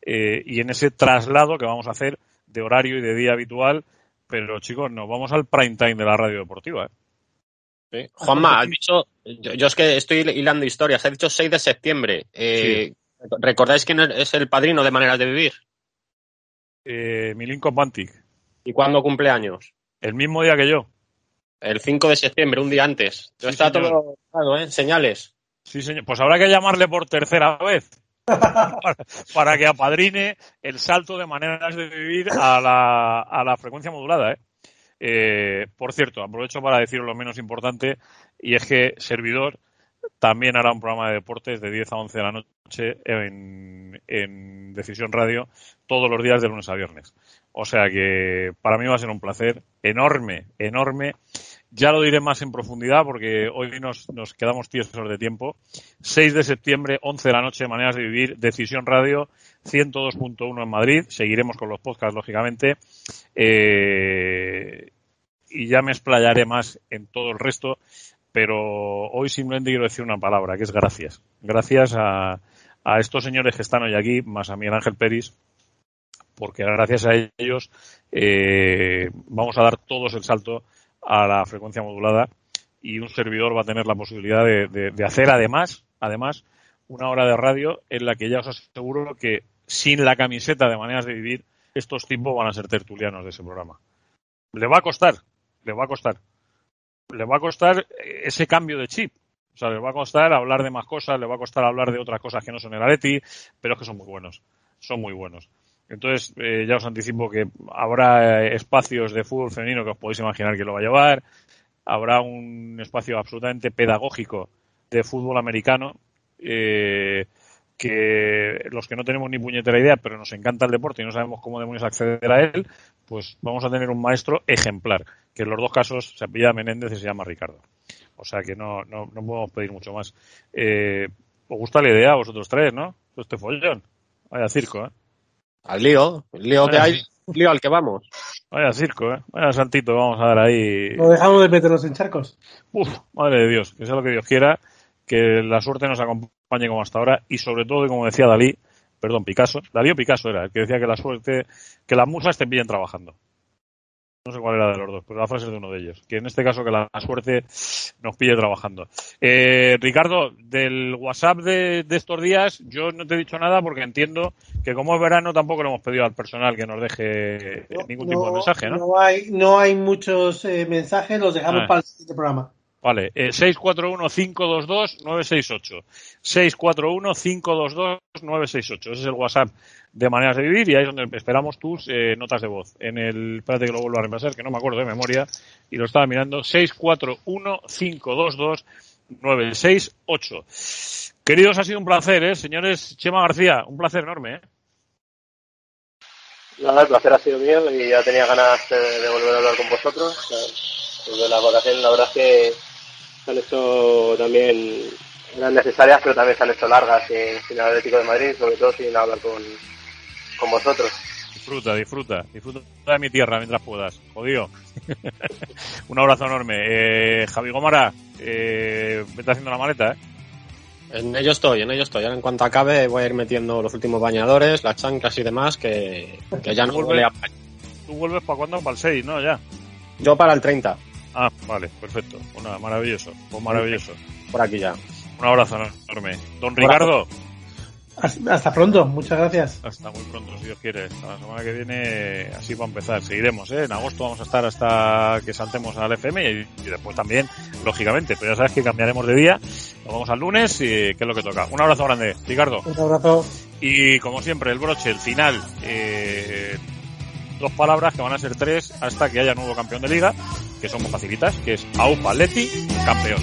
Speaker 1: eh, y en ese traslado que vamos a hacer de horario y de día habitual. Pero chicos, nos vamos al prime time de la radio deportiva. ¿eh?
Speaker 4: Sí. Juanma, [laughs] has dicho, yo, yo, es que estoy hilando historias, has dicho 6 de septiembre. Eh, sí. ¿Recordáis quién es el padrino de Maneras de Vivir?
Speaker 1: Eh, Milinko Bantic.
Speaker 4: ¿Y cuándo cumple años?
Speaker 1: El mismo día que yo.
Speaker 4: El 5 de septiembre, un día antes. Sí, está señor. todo claro, ¿eh? Señales.
Speaker 1: Sí, señor. Pues habrá que llamarle por tercera vez. Para, que apadrine el salto de maneras de vivir a la, a la frecuencia modulada. ¿eh? Eh, por cierto, aprovecho para decir lo menos importante, y es que Servidor también hará un programa de deportes de 10 a 11 de la noche en, en Decisión Radio todos los días de lunes a viernes. O sea que para mí va a ser un placer enorme, enorme ya lo diré más en profundidad porque hoy nos, nos quedamos tiesos de tiempo. 6 de septiembre, 11 de la noche, Maneras de Vivir, Decisión Radio, 102.1 en Madrid. Seguiremos con los podcasts, lógicamente. Eh, y ya me explayaré más en todo el resto, pero hoy simplemente quiero decir una palabra, que es gracias. Gracias a, a estos señores que están hoy aquí, más a Miguel Ángel Peris, porque gracias a ellos eh, vamos a dar todos el salto a la frecuencia modulada y un servidor va a tener la posibilidad de, hacer además, además, una hora de radio en la que ya os aseguro que sin la camiseta de maneras de vivir, estos tipos van a ser tertulianos de ese programa. Le va a costar, le va a costar. Le va a costar ese cambio de chip. O sea, le va a costar hablar de más cosas, le va a costar hablar de otras cosas que no son el Areti, pero es que son muy buenos. Son muy buenos. Entonces, eh, ya os anticipo que habrá eh, espacios de fútbol femenino que os podéis imaginar que lo va a llevar. Habrá un espacio absolutamente pedagógico de fútbol americano. Eh, que los que no tenemos ni puñetera idea, pero nos encanta el deporte y no sabemos cómo demonios acceder a él, pues vamos a tener un maestro ejemplar, que en los dos casos se apellida Menéndez y se llama Ricardo. O sea que no, no, no podemos pedir mucho más. Eh, ¿Os gusta la idea vosotros tres, no? Este follón. Vaya circo, ¿eh?
Speaker 4: Al lío, el lío que hay, lío al que vamos.
Speaker 1: Vaya circo, ¿eh? Vaya saltito vamos a dar ahí.
Speaker 2: No dejamos de meternos en charcos.
Speaker 1: Uf, madre de Dios, que sea lo que Dios quiera, que la suerte nos acompañe como hasta ahora y sobre todo, como decía Dalí, perdón, Picasso, Dalí o Picasso era, el que decía que la suerte, que las musas te pillen trabajando no sé cuál era de los dos, pero la frase es de uno de ellos. Que en este caso que la suerte nos pille trabajando. Eh, Ricardo, del WhatsApp de, estos días, yo no te he dicho nada porque entiendo que como es verano tampoco le hemos pedido al personal que nos deje ningún tipo de mensaje, ¿no?
Speaker 2: No hay, no hay muchos eh, mensajes, los dejamos ah. para el siguiente programa.
Speaker 1: Vale, eh, 641-522-968. 641-522-968. Ese es el WhatsApp de Maneras de Vivir y ahí es donde esperamos tus eh, notas de voz. En el, espérate que lo vuelvo a repasar, que no me acuerdo de memoria, y lo estaba mirando, 641-522-968. Queridos, ha sido un placer, ¿eh? Señores, Chema García, un placer enorme, ¿eh?
Speaker 3: Nada, el placer ha sido mío y ya tenía ganas de, volver a hablar con vosotros. de las vacaciones, la verdad es que se han hecho también, eran necesarias, pero también se han hecho largas sin, sin el Atlético de Madrid, sobre todo sin hablar con, con vosotros.
Speaker 1: Disfruta, disfruta, disfruta de mi tierra mientras puedas. Jodido. [laughs] Un abrazo enorme. Eh, Javi Gomara, eh, vete haciendo la maleta, ¿eh?
Speaker 4: En ello estoy, en ello estoy. Ahora en cuanto acabe voy a ir metiendo los últimos bañadores, las chanclas y demás, que, ya no vuelve
Speaker 1: a... ¿Tú vuelves para cuándo? Para el 6, ¿no? Ya.
Speaker 4: Yo para el 30.
Speaker 1: Ah, vale, perfecto. Pues nada, maravilloso. Pues maravilloso.
Speaker 4: Por aquí ya.
Speaker 1: Un abrazo enorme. Don Ricardo.
Speaker 2: Hasta pronto, muchas gracias.
Speaker 1: Hasta muy pronto, si Dios quiere. la semana que viene, así va a empezar. Seguiremos, ¿eh? En agosto vamos a estar hasta que saltemos al FM y, después también, lógicamente. Pero ya sabes que cambiaremos de día. Nos vamos al lunes y qué es lo que toca. Un abrazo grande, Ricardo.
Speaker 2: Un abrazo.
Speaker 1: Y como siempre, el broche, el final. Eh, dos palabras que van a ser tres hasta que haya nuevo campeón de liga, que son muy facilitas, que es AUPA Leti, campeón.